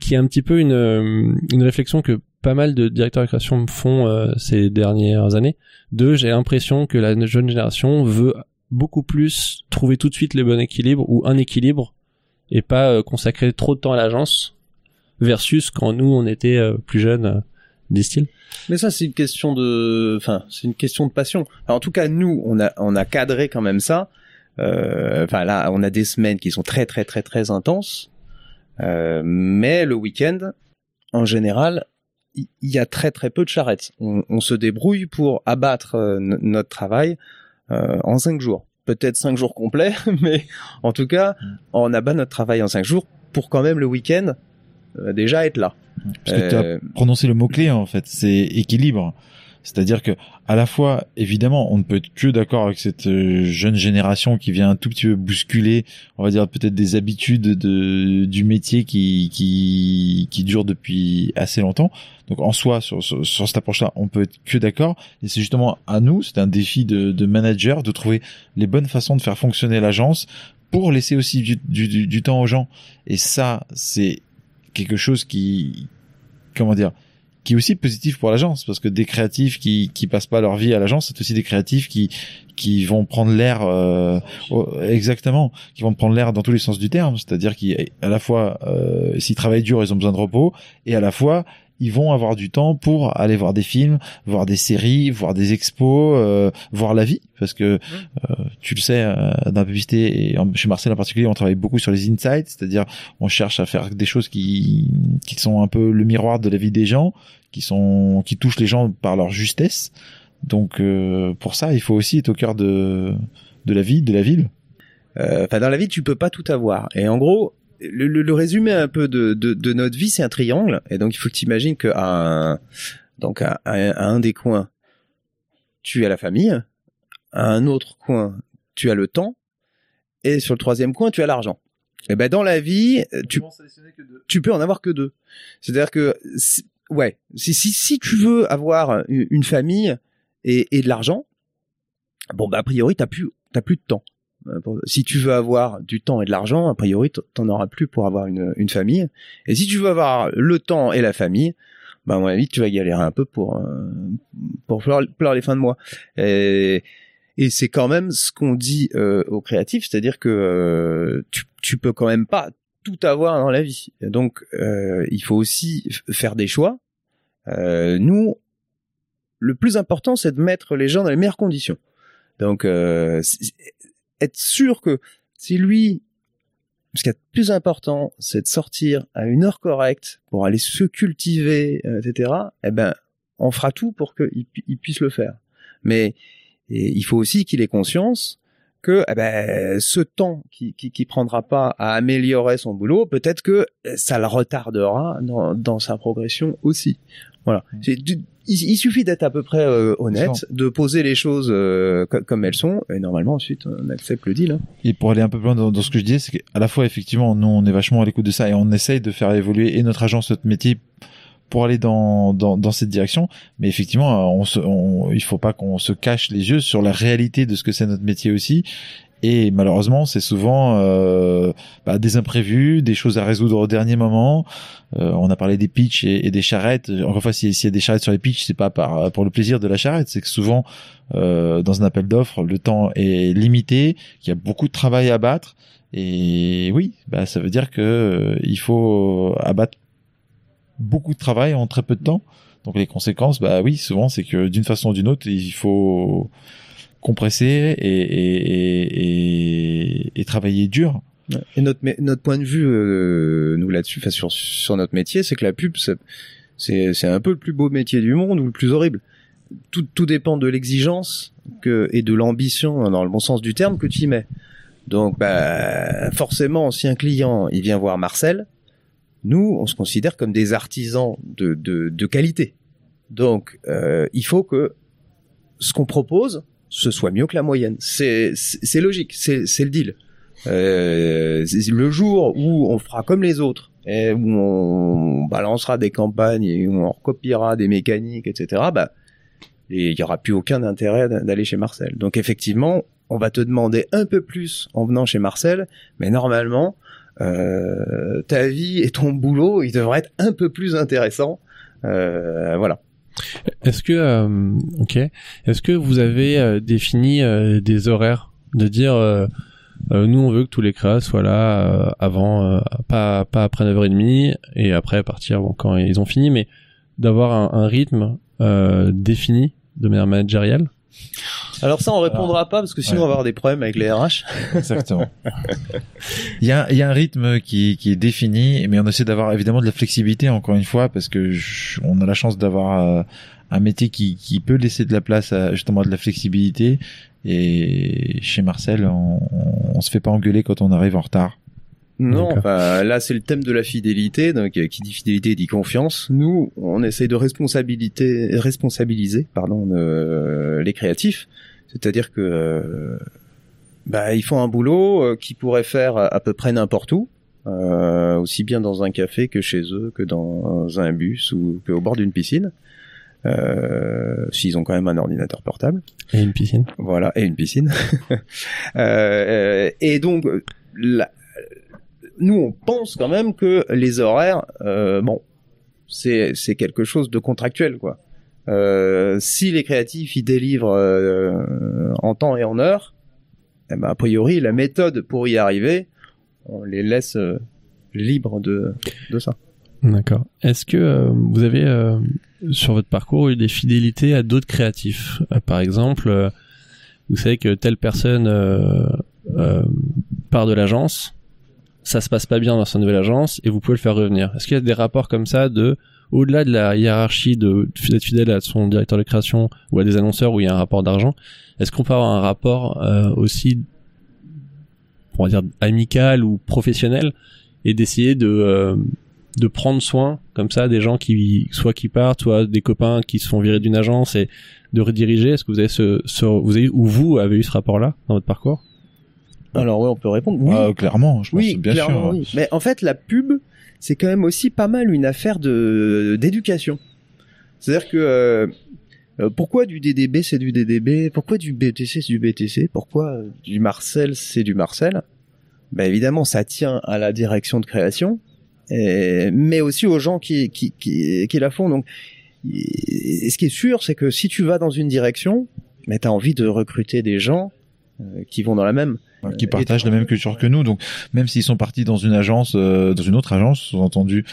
qui est un petit peu une, une réflexion que pas mal de directeurs de création font euh, ces dernières années. Deux, j'ai l'impression que la jeune génération veut beaucoup plus trouver tout de suite le bon équilibre ou un équilibre et pas euh, consacrer trop de temps à l'agence versus quand nous on était euh, plus jeunes styles. Mais ça, c'est une question de, enfin, c'est une question de passion. En tout cas, nous, on a, on a cadré quand même ça. Enfin, là, on a des semaines qui sont très, très, très, très intenses. Mais le week-end, en général, il y, a très, très peu de charrettes. On, on se débrouille pour abattre euh, no- notre travail euh, en cinq jours. Peut-être cinq jours complets, mais en tout cas, on abat notre travail en cinq jours pour quand même le week-end euh, déjà être là. Parce que tu as prononcé le mot clé en fait, c'est équilibre. C'est-à-dire que à la fois, évidemment, on ne peut être que d'accord avec cette euh, jeune génération qui vient un tout petit peu bousculer, on va dire peut-être des habitudes de, du métier qui qui qui durent depuis assez longtemps. Donc en soi, sur, sur, sur cette approche-là, on peut être que d'accord. Et c'est justement à nous, c'est un défi de, de manager de trouver les bonnes façons de faire fonctionner l'agence pour laisser aussi du, du, du temps aux gens. Et ça, c'est quelque chose qui, comment dire, qui est aussi positif pour l'agence parce que des créatifs qui qui passent pas leur vie à l'agence, c'est aussi des créatifs qui qui vont prendre l'air euh, exactement, qui vont prendre l'air dans tous les sens du terme, c'est-à-dire qu'à la fois euh, s'ils travaillent dur, ils ont besoin de repos et à la fois ils vont avoir du temps pour aller voir des films, voir des séries, voir des expos, euh, voir la vie, parce que euh, tu le sais, euh, dans la publicité et en- chez Marcel en particulier, on travaille beaucoup sur les insights, c'est-à-dire on cherche à faire des choses qui qui sont un peu le miroir de la vie des gens, qui sont qui touchent les gens par leur justesse. Donc euh, pour ça, il faut aussi être au cœur de de la vie, de la ville. Euh, Enfin, dans la vie, tu peux pas tout avoir. Et en gros, le, le- le résumé un peu de, de, de notre vie, c'est un triangle. Et donc, il faut que tu imagines qu'à un, donc à, à- à un des coins, tu as la famille. À un autre coin, tu as le temps. Et sur le troisième coin, tu as l'argent. Et ben, dans la vie, tu, tu peux en avoir que deux. C'est-à-dire que, si- ouais, si, si, si tu veux avoir une famille et, et de l'argent, bon, bah, a priori, t'as plus, t'as plus de temps. Euh, Si tu veux avoir du temps et de l'argent, a priori, t'en auras plus pour avoir une, une famille. Et si tu veux avoir le temps et la famille, bah, à mon avis, tu vas galérer un peu pour, euh, pour pleurer, les fins de mois. Et, et c'est quand même ce qu'on dit euh, aux créatifs, c'est-à-dire que euh, tu, tu peux quand même pas tout avoir dans la vie. Donc, euh, il faut aussi faire des choix. Nous, le plus important, c'est de mettre les gens dans les meilleures conditions. Donc, euh, être sûr que si lui, ce qui est plus important, c'est de sortir à une heure correcte pour aller se cultiver, euh, etc. Eh ben, on fera tout pour qu'il pu- il puisse le faire. Mais il faut aussi qu'il ait conscience que eh ben, ce temps qui, qui, qui prendra pas à améliorer son boulot, peut-être que ça le retardera dans sa progression aussi. Voilà. Du- Il, il suffit d'être à peu près euh, honnête, de poser les choses euh, co- comme elles sont, et normalement ensuite on accepte le deal. hein. Et pour aller un peu plus loin dans, dans ce que je disais, c'est qu'à la fois effectivement, nous on est vachement à l'écoute de ça et on essaye de faire évoluer et notre agence, notre métier pour aller dans, dans, dans cette direction. Mais effectivement, on se, on, il faut pas qu'on se cache les yeux sur la réalité de ce que c'est notre métier aussi. Et malheureusement, c'est souvent euh, bah, des imprévus, des choses à résoudre au dernier moment. Euh, on a parlé des pitchs et, des charrettes. Encore une fois, s'il s'il y a des charrettes sur les pitchs, c'est pas par, pour le plaisir de la charrette, c'est que souvent euh, dans un appel d'offres, le temps est limité, qu'il y a beaucoup de travail à battre. Et oui, bah, ça veut dire que euh, il faut abattre beaucoup de travail en très peu de temps. Donc les conséquences, bah oui, souvent c'est que d'une façon ou d'une autre, il faut compresser et, travailler dur. Et notre point de vue, euh, nous là-dessus, sur notre métier, c'est que la pub, c'est un peu le plus beau métier du monde ou le plus horrible. Tout dépend de l'exigence et de l'ambition hein, dans le bon sens du terme que tu y mets. Donc bah forcément, si un client il vient voir Marcel, nous on se considère comme des artisans de qualité. Donc euh, il faut que ce qu'on propose ce soit mieux que la moyenne. C'est logique, c'est le deal. Euh, le jour où on fera comme les autres et où on balancera des campagnes et où on recopiera des mécaniques, etc. Bah, et il y aura plus aucun intérêt d'a- d'aller chez Marcel. Donc effectivement, on va te demander un peu plus en venant chez Marcel, mais normalement, euh, ta vie et ton boulot, ils devraient être un peu plus intéressants. Euh, voilà. Est-ce que, euh, ok, est-ce que vous avez euh, défini euh, des horaires de dire, nous on veut que tous les créas soient là avant, pas pas après 9h30 et après partir quand ils ont fini, mais d'avoir un, un rythme défini de manière managériale? Alors ça, on répondra pas parce que sinon ouais. on va avoir des problèmes avec les RH. Exactement. il y a, il y a un rythme qui, qui est défini, mais on essaie d'avoir évidemment de la flexibilité encore une fois parce que je- on a la chance d'avoir euh, un métier qui, qui peut laisser de la place à justement de la flexibilité. Et chez Marcel, on, on, on se fait pas engueuler quand on arrive en retard. Non, enfin, là c'est le thème de la fidélité, donc euh, qui dit fidélité dit confiance. Nous, on essaye de responsabilité, responsabiliser, pardon, euh, les créatifs, c'est-à-dire que euh, bah ils font un boulot euh, qu'ils pourraient faire à, à peu près n'importe où, euh, aussi bien dans un café que chez eux, que dans un bus ou que au bord d'une piscine, euh, s'ils ont quand même un ordinateur portable. Et une piscine. Voilà, et une piscine. Euh, et donc, la- nous, on pense quand même que les horaires, euh, bon, c'est quelque chose de contractuel, quoi. Euh, si les créatifs ils délivrent euh, en temps et en heure, eh ben, a priori, la méthode pour y arriver, on les laisse libres de ça. D'accord. Est-ce que vous avez sur votre parcours eu des fidélités à d'autres créatifs? Par exemple, vous savez que telle personne part de l'agence, ça se passe pas bien dans sa nouvelle agence et vous pouvez le faire revenir. Est-ce qu'il y a des rapports comme ça de au-delà de la hiérarchie de d'être fidèle à son directeur de création ou à des annonceurs où il y a un rapport d'argent, est-ce qu'on peut avoir un rapport euh, aussi on va dire amical ou professionnel et d'essayer de euh, de prendre soin comme ça des gens qui soit qui partent soit des copains qui se font virer d'une agence et de rediriger? Est-ce que vous avez ce, ce vous avez ou vous avez eu ce rapport là dans votre parcours? Alors oui, on peut répondre. Oui, Ah, clairement, je pense oui, bien sûr. oui. Mais en fait, la pub, c'est quand même aussi pas mal une affaire de d'éducation. C'est-à-dire que euh, euh, pourquoi du DDB c'est du DDB, pourquoi du BTC c'est du BTC, pourquoi euh, du Marcel c'est du Marcel? Ben évidemment, ça tient à la direction de création, et- mais aussi aux gens qui qui qui, qui la font. Donc, et- ce qui est sûr, c'est que si tu vas dans une direction, mais t'as envie de recruter des gens qui vont dans la même. qui partagent la même culture que nous. Donc, même s'ils sont partis dans une agence, euh, dans une autre agence, sous-entendu,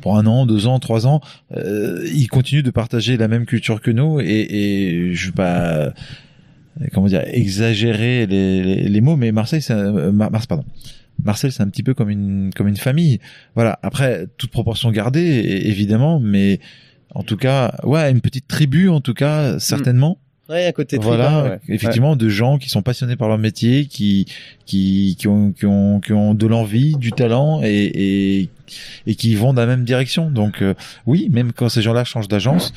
pour un an, deux ans, trois ans, euh, ils continuent de partager la même culture que nous. Et, et je vais pas, euh, comment dire, exagérer les, les, les mots, mais Marseille, c'est, un- euh, Mar- Mars, pardon. Marcel, c'est un petit peu comme une comme une famille. Voilà. Après, toute proportion gardée, évidemment, mais en tout cas, ouais, une petite tribu, en tout cas, certainement. Ouais, à côté de voilà, ouais. effectivement, de gens qui sont passionnés par leur métier, qui qui qui ont qui ont, qui ont de l'envie, du talent et, et et qui vont dans la même direction. Donc euh, oui, même quand ces gens-là changent d'agence,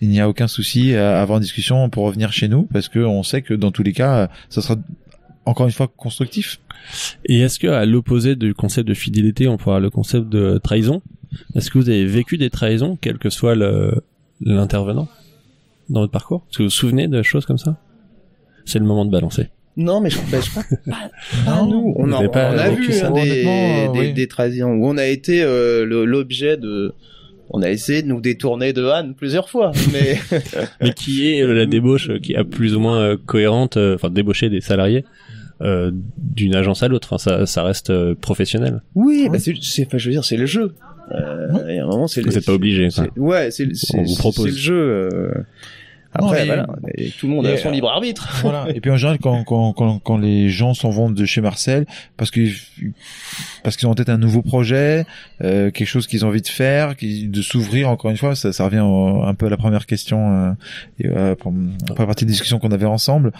il n'y a aucun souci à avoir une discussion pour revenir chez nous parce que on sait que dans tous les cas, ça sera encore une fois constructif. Et est-ce que à l'opposé du concept de fidélité, on pourra le concept de trahison? Est-ce que vous avez vécu des trahisons, quel que soit le l'intervenant? Dans votre parcours? Est-ce que vous vous souvenez de choses comme ça? C'est le moment de balancer. Non, mais je, ben, je crois pas, pas Non, nous. On, en- pas on a vu ça, hein, des, euh, des, oui. des trahisons où on a été euh, l'objet de. On a essayé de nous détourner de Anne plusieurs fois, mais Mais qui est euh, la débauche qui est plus ou moins cohérente, euh, enfin débaucher des salariés euh, d'une agence à l'autre? Enfin, ça, ça reste euh, professionnel. oui, bah c'est, enfin, je veux dire, c'est le jeu. Euh, Ouais. et à un moment, c'est Vous n'êtes pas obligé. quoi. Ouais, c'est le jeu. Après, Non, voilà, tout le monde a son euh, libre arbitre. Voilà. Et puis en général, quand, quand, quand, quand les gens s'en vont de chez Marcel, parce que parce qu'ils ont peut-être un nouveau projet, euh, quelque chose qu'ils ont envie de faire, de s'ouvrir. Encore une fois, ça, ça revient au- un peu à la première question, euh, et, euh, pour, la partie de discussion qu'on avait ensemble.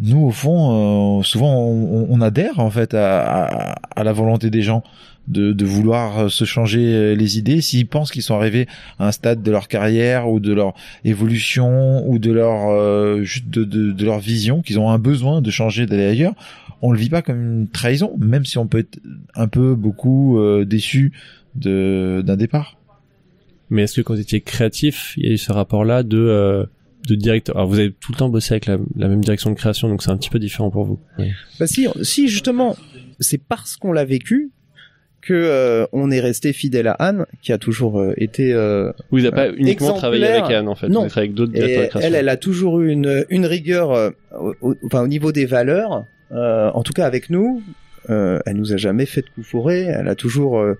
Nous, au fond, euh, souvent, on, on adhère en fait à, à, à la volonté des gens de, de vouloir euh, se changer euh, les idées s'ils pensent qu'ils sont arrivés à un stade de leur carrière ou de leur évolution ou de leur euh, juste de, de, de leur vision qu'ils ont un besoin de changer d'aller ailleurs on le vit pas comme une trahison même si on peut être un peu beaucoup euh, déçu de d'un départ Mais est-ce que quand vous étiez créatif, il y a eu ce rapport-là de euh, de directeur Alors vous avez tout le temps bossé avec la, la même direction de création, donc c'est un petit peu différent pour vous. Bah si, si justement, c'est parce qu'on l'a vécu que euh, on est resté fidèle à Anne, qui a toujours euh, été. euh, Vous n'avez pas uniquement travaillé avec Anne en fait, Non. avec d'autres elle, elle a toujours eu une, une rigueur, euh, au, au- enfin au niveau des valeurs. euh, en tout cas avec nous, euh, elle nous a jamais fait de coup fourré. Elle a toujours euh,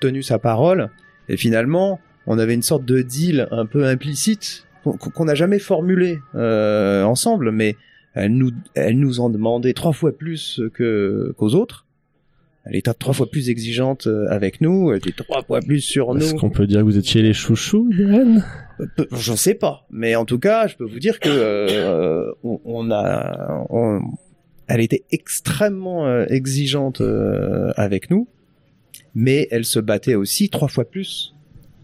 tenu sa parole. Et finalement, on avait une sorte de deal un peu implicite qu'on qu'on n'a jamais formulé euh, ensemble, mais elle nous, elle nous en demandait trois fois plus que qu'aux autres. Elle était trois fois plus exigeante euh, avec nous. Elle était trois fois plus sur Est-ce nous. qu'on peut dire que vous étiez les chouchous de Anne Peu- Je sais pas, mais en tout cas, je peux vous dire que euh, on, on a, on- elle était extrêmement euh, exigeante euh, avec nous, mais elle se battait aussi trois fois plus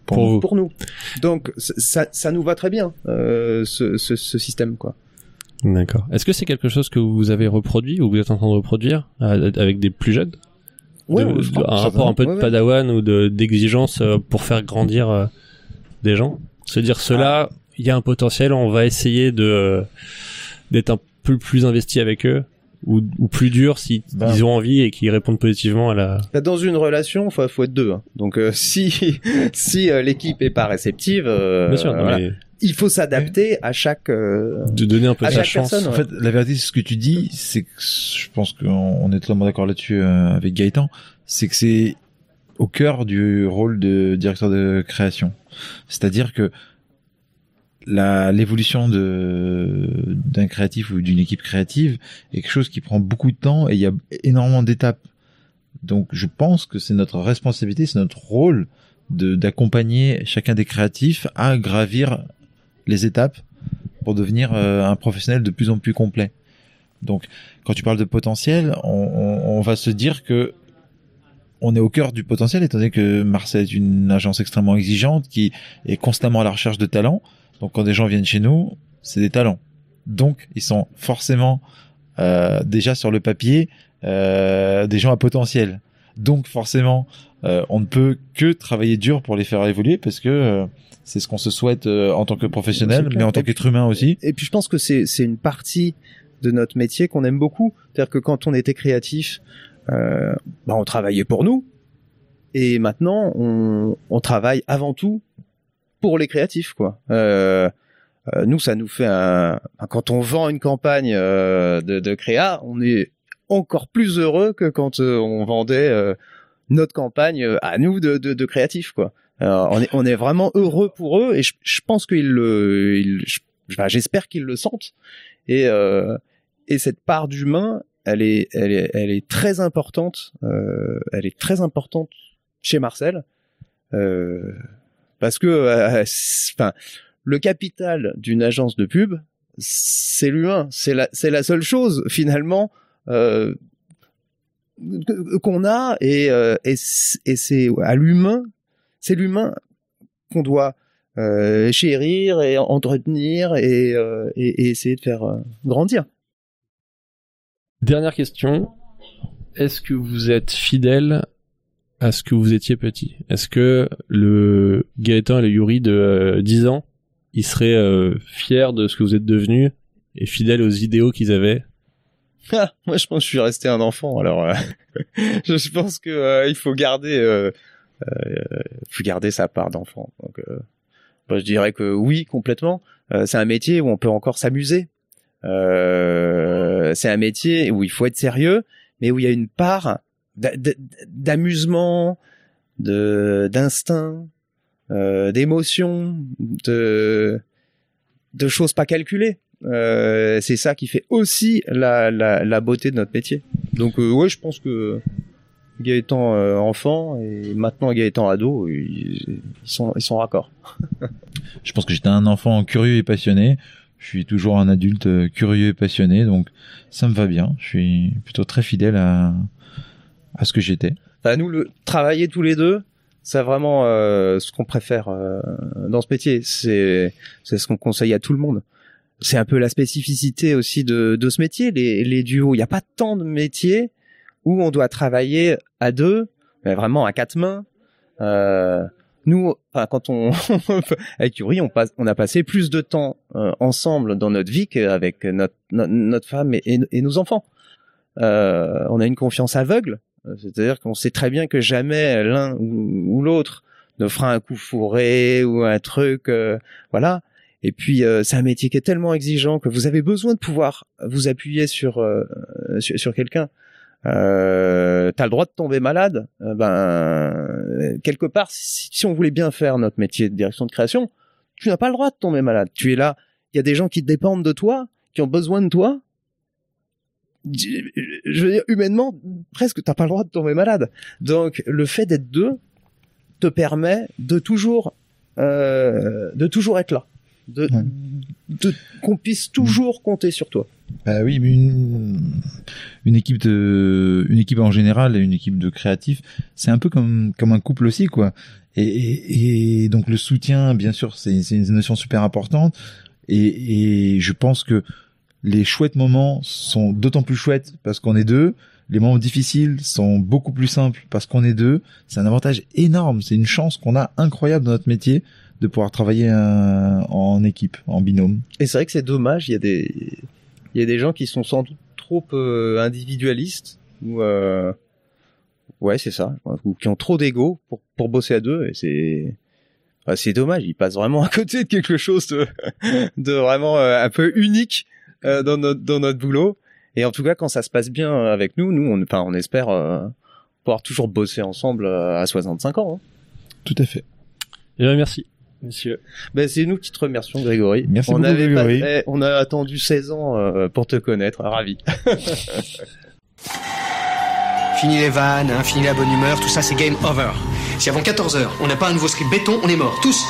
pour vous pour nous. Donc ça, ça nous va très bien euh, ce, ce, ce système quoi. D'accord. Est-ce que c'est quelque chose que vous avez reproduit ou vous êtes en train de reproduire euh, avec des plus jeunes? Ouais, De- de- un rapport un peu de padawan ou de d'exigence euh, pour faire grandir euh, des gens. Se dire cela il y a un potentiel on va essayer de d'être un peu plus investi avec eux ou, ou plus dur si Ben. ils ont envie et qu'ils répondent positivement à la Bah, Dans une relation, faut, faut être deux. hein. Donc euh, si si euh, l'équipe est pas réceptive, euh, bien sûr non, voilà. mais il faut s'adapter à chaque. euh, de donner un peu À sa chaque chance personne, En fait, la vérité, c'est ce que tu dis, c'est que je pense qu'on on est totalement d'accord là-dessus euh, avec Gaëtan, c'est que c'est au cœur du rôle de directeur de création. C'est-à-dire que l'évolution de d'un créatif ou d'une équipe créative est quelque chose qui prend beaucoup de temps et il y a énormément d'étapes. Donc, je pense que c'est notre responsabilité, c'est notre rôle de d'accompagner chacun des créatifs à gravir les étapes pour devenir euh, un professionnel de plus en plus complet. Donc, quand tu parles de potentiel, on, on- on va se dire que on est au cœur du potentiel, étant donné que Marseille est une agence extrêmement exigeante qui est constamment à la recherche de talents. Donc, quand des gens viennent chez nous, c'est des talents. Donc, ils sont forcément euh, déjà sur le papier euh, des gens à potentiel. Donc, forcément, euh, on ne peut que travailler dur pour les faire évoluer parce que euh, c'est ce qu'on se souhaite euh, en tant que professionnel, mais en tant qu'être humain aussi. Et puis je pense que c'est c'est une partie de notre métier qu'on aime beaucoup. C'est-à-dire que quand on était créatif, euh, bah, on travaillait pour nous. Et maintenant, on, on travaille avant tout pour les créatifs, quoi. Euh, euh, nous, ça nous fait un. Quand on vend une campagne euh, de, de créa, on est encore plus heureux que quand euh, on vendait euh, notre campagne euh, à nous de, de, de créatifs, quoi. On est on est vraiment heureux pour eux et je, je pense qu'ils le, ils- j'espère qu'ils le sentent. Et et cette part d'humain, elle est elle est elle est très importante. elle est très importante chez Marcel. Euh, parce que, euh, c'est- enfin, le capital d'une agence de pub, c'est l'humain. C'est la, seule chose finalement euh, qu'on a et euh, c'est à l'humain, c'est l'humain qu'on doit euh, chérir et entretenir et, euh, essayer de faire euh, grandir. Dernière question. Est-ce que vous êtes fidèle à ce que vous étiez petit Est-ce que le Gaëtan et le Yuri de euh, 10 ans, ils seraient euh, fiers de ce que vous êtes devenu et fidèles aux idéaux qu'ils avaient Ah, moi, je pense que je suis resté un enfant. Alors, euh, je pense que euh, il faut garder, faut garder sa part d'enfant. Donc, je dirais que oui, complètement. C'est un métier où on peut encore s'amuser. C'est un métier où il faut être sérieux, mais où il y a une part d'amusement, de d'instinct, euh, d'émotion, de de choses pas calculées. Euh, c'est ça qui fait aussi la, la, beauté de notre métier. Donc euh, ouais, je pense que Gaëtan euh, enfant et maintenant Gaëtan ado, ils, sont ils sont raccords. Je pense que j'étais un enfant curieux et passionné. Je suis toujours un adulte curieux et passionné, donc ça me va bien. Je suis plutôt très fidèle à, à ce que j'étais. Enfin, nous, le travailler tous les deux, c'est vraiment euh, ce qu'on préfère euh, dans ce métier. C'est c'est ce qu'on conseille à tout le monde. C'est un peu la spécificité aussi de, de ce métier, les, les duos. Il n'y a pas tant de métiers où on doit travailler à deux, mais vraiment à quatre mains. Euh, nous, enfin, quand on avec Yuri, on passe, on a passé plus de temps euh, ensemble dans notre vie qu'avec notre, notre femme et, et- et nos enfants. Euh, on a une confiance aveugle, c'est-à-dire qu'on sait très bien que jamais l'un ou, l'autre ne fera un coup fourré ou un truc, euh, voilà. Et puis euh, c'est un métier qui est tellement exigeant que vous avez besoin de pouvoir vous appuyer sur euh, sur, quelqu'un. Euh, T'as le droit de tomber malade. euh, ben euh, quelque part, si, si on voulait bien faire notre métier de direction de création, tu n'as pas le droit de tomber malade. Tu es là. Il y a des gens qui dépendent de toi, qui ont besoin de toi. Je veux dire, humainement, presque, t'as pas le droit de tomber malade. Donc, le fait d'être deux te permet de toujours, euh, de toujours être là, de, Ouais. de qu'on puisse toujours compter sur toi. Bah oui, mais une, une équipe de, une équipe en général et une équipe de créatifs, c'est un peu comme comme un couple aussi, quoi. Et, et, et donc le soutien, bien sûr, c'est c'est une notion super importante. Et, et je pense que les chouettes moments sont d'autant plus chouettes parce qu'on est deux. Les moments difficiles sont beaucoup plus simples parce qu'on est deux. C'est un avantage énorme. C'est une chance qu'on a incroyable dans notre métier de pouvoir travailler en équipe, en binôme. Et c'est vrai que c'est dommage, il y a des, il y a des gens qui sont sans doute trop euh, individualistes ou euh, ouais c'est ça, ou qui ont trop d'ego pour pour bosser à deux et c'est c'est dommage, ils passent vraiment à côté de quelque chose de, de vraiment euh, un peu unique euh, dans notre dans notre boulot. Et en tout cas, quand ça se passe bien avec nous, nous on enfin on espère euh, pouvoir toujours bosser ensemble euh, à 65 ans. hein. Tout à fait. Eh bien, merci, messieurs. Ben, c'est nous qui te remercions, Grégory. Merci on beaucoup, avait pas- Grégory. on a attendu 16 ans euh, pour te connaître. Ravi. Fini les vannes, hein, fini la bonne humeur, tout ça c'est game over. Si avant 14h on n'a pas un nouveau script béton, on est mort, tous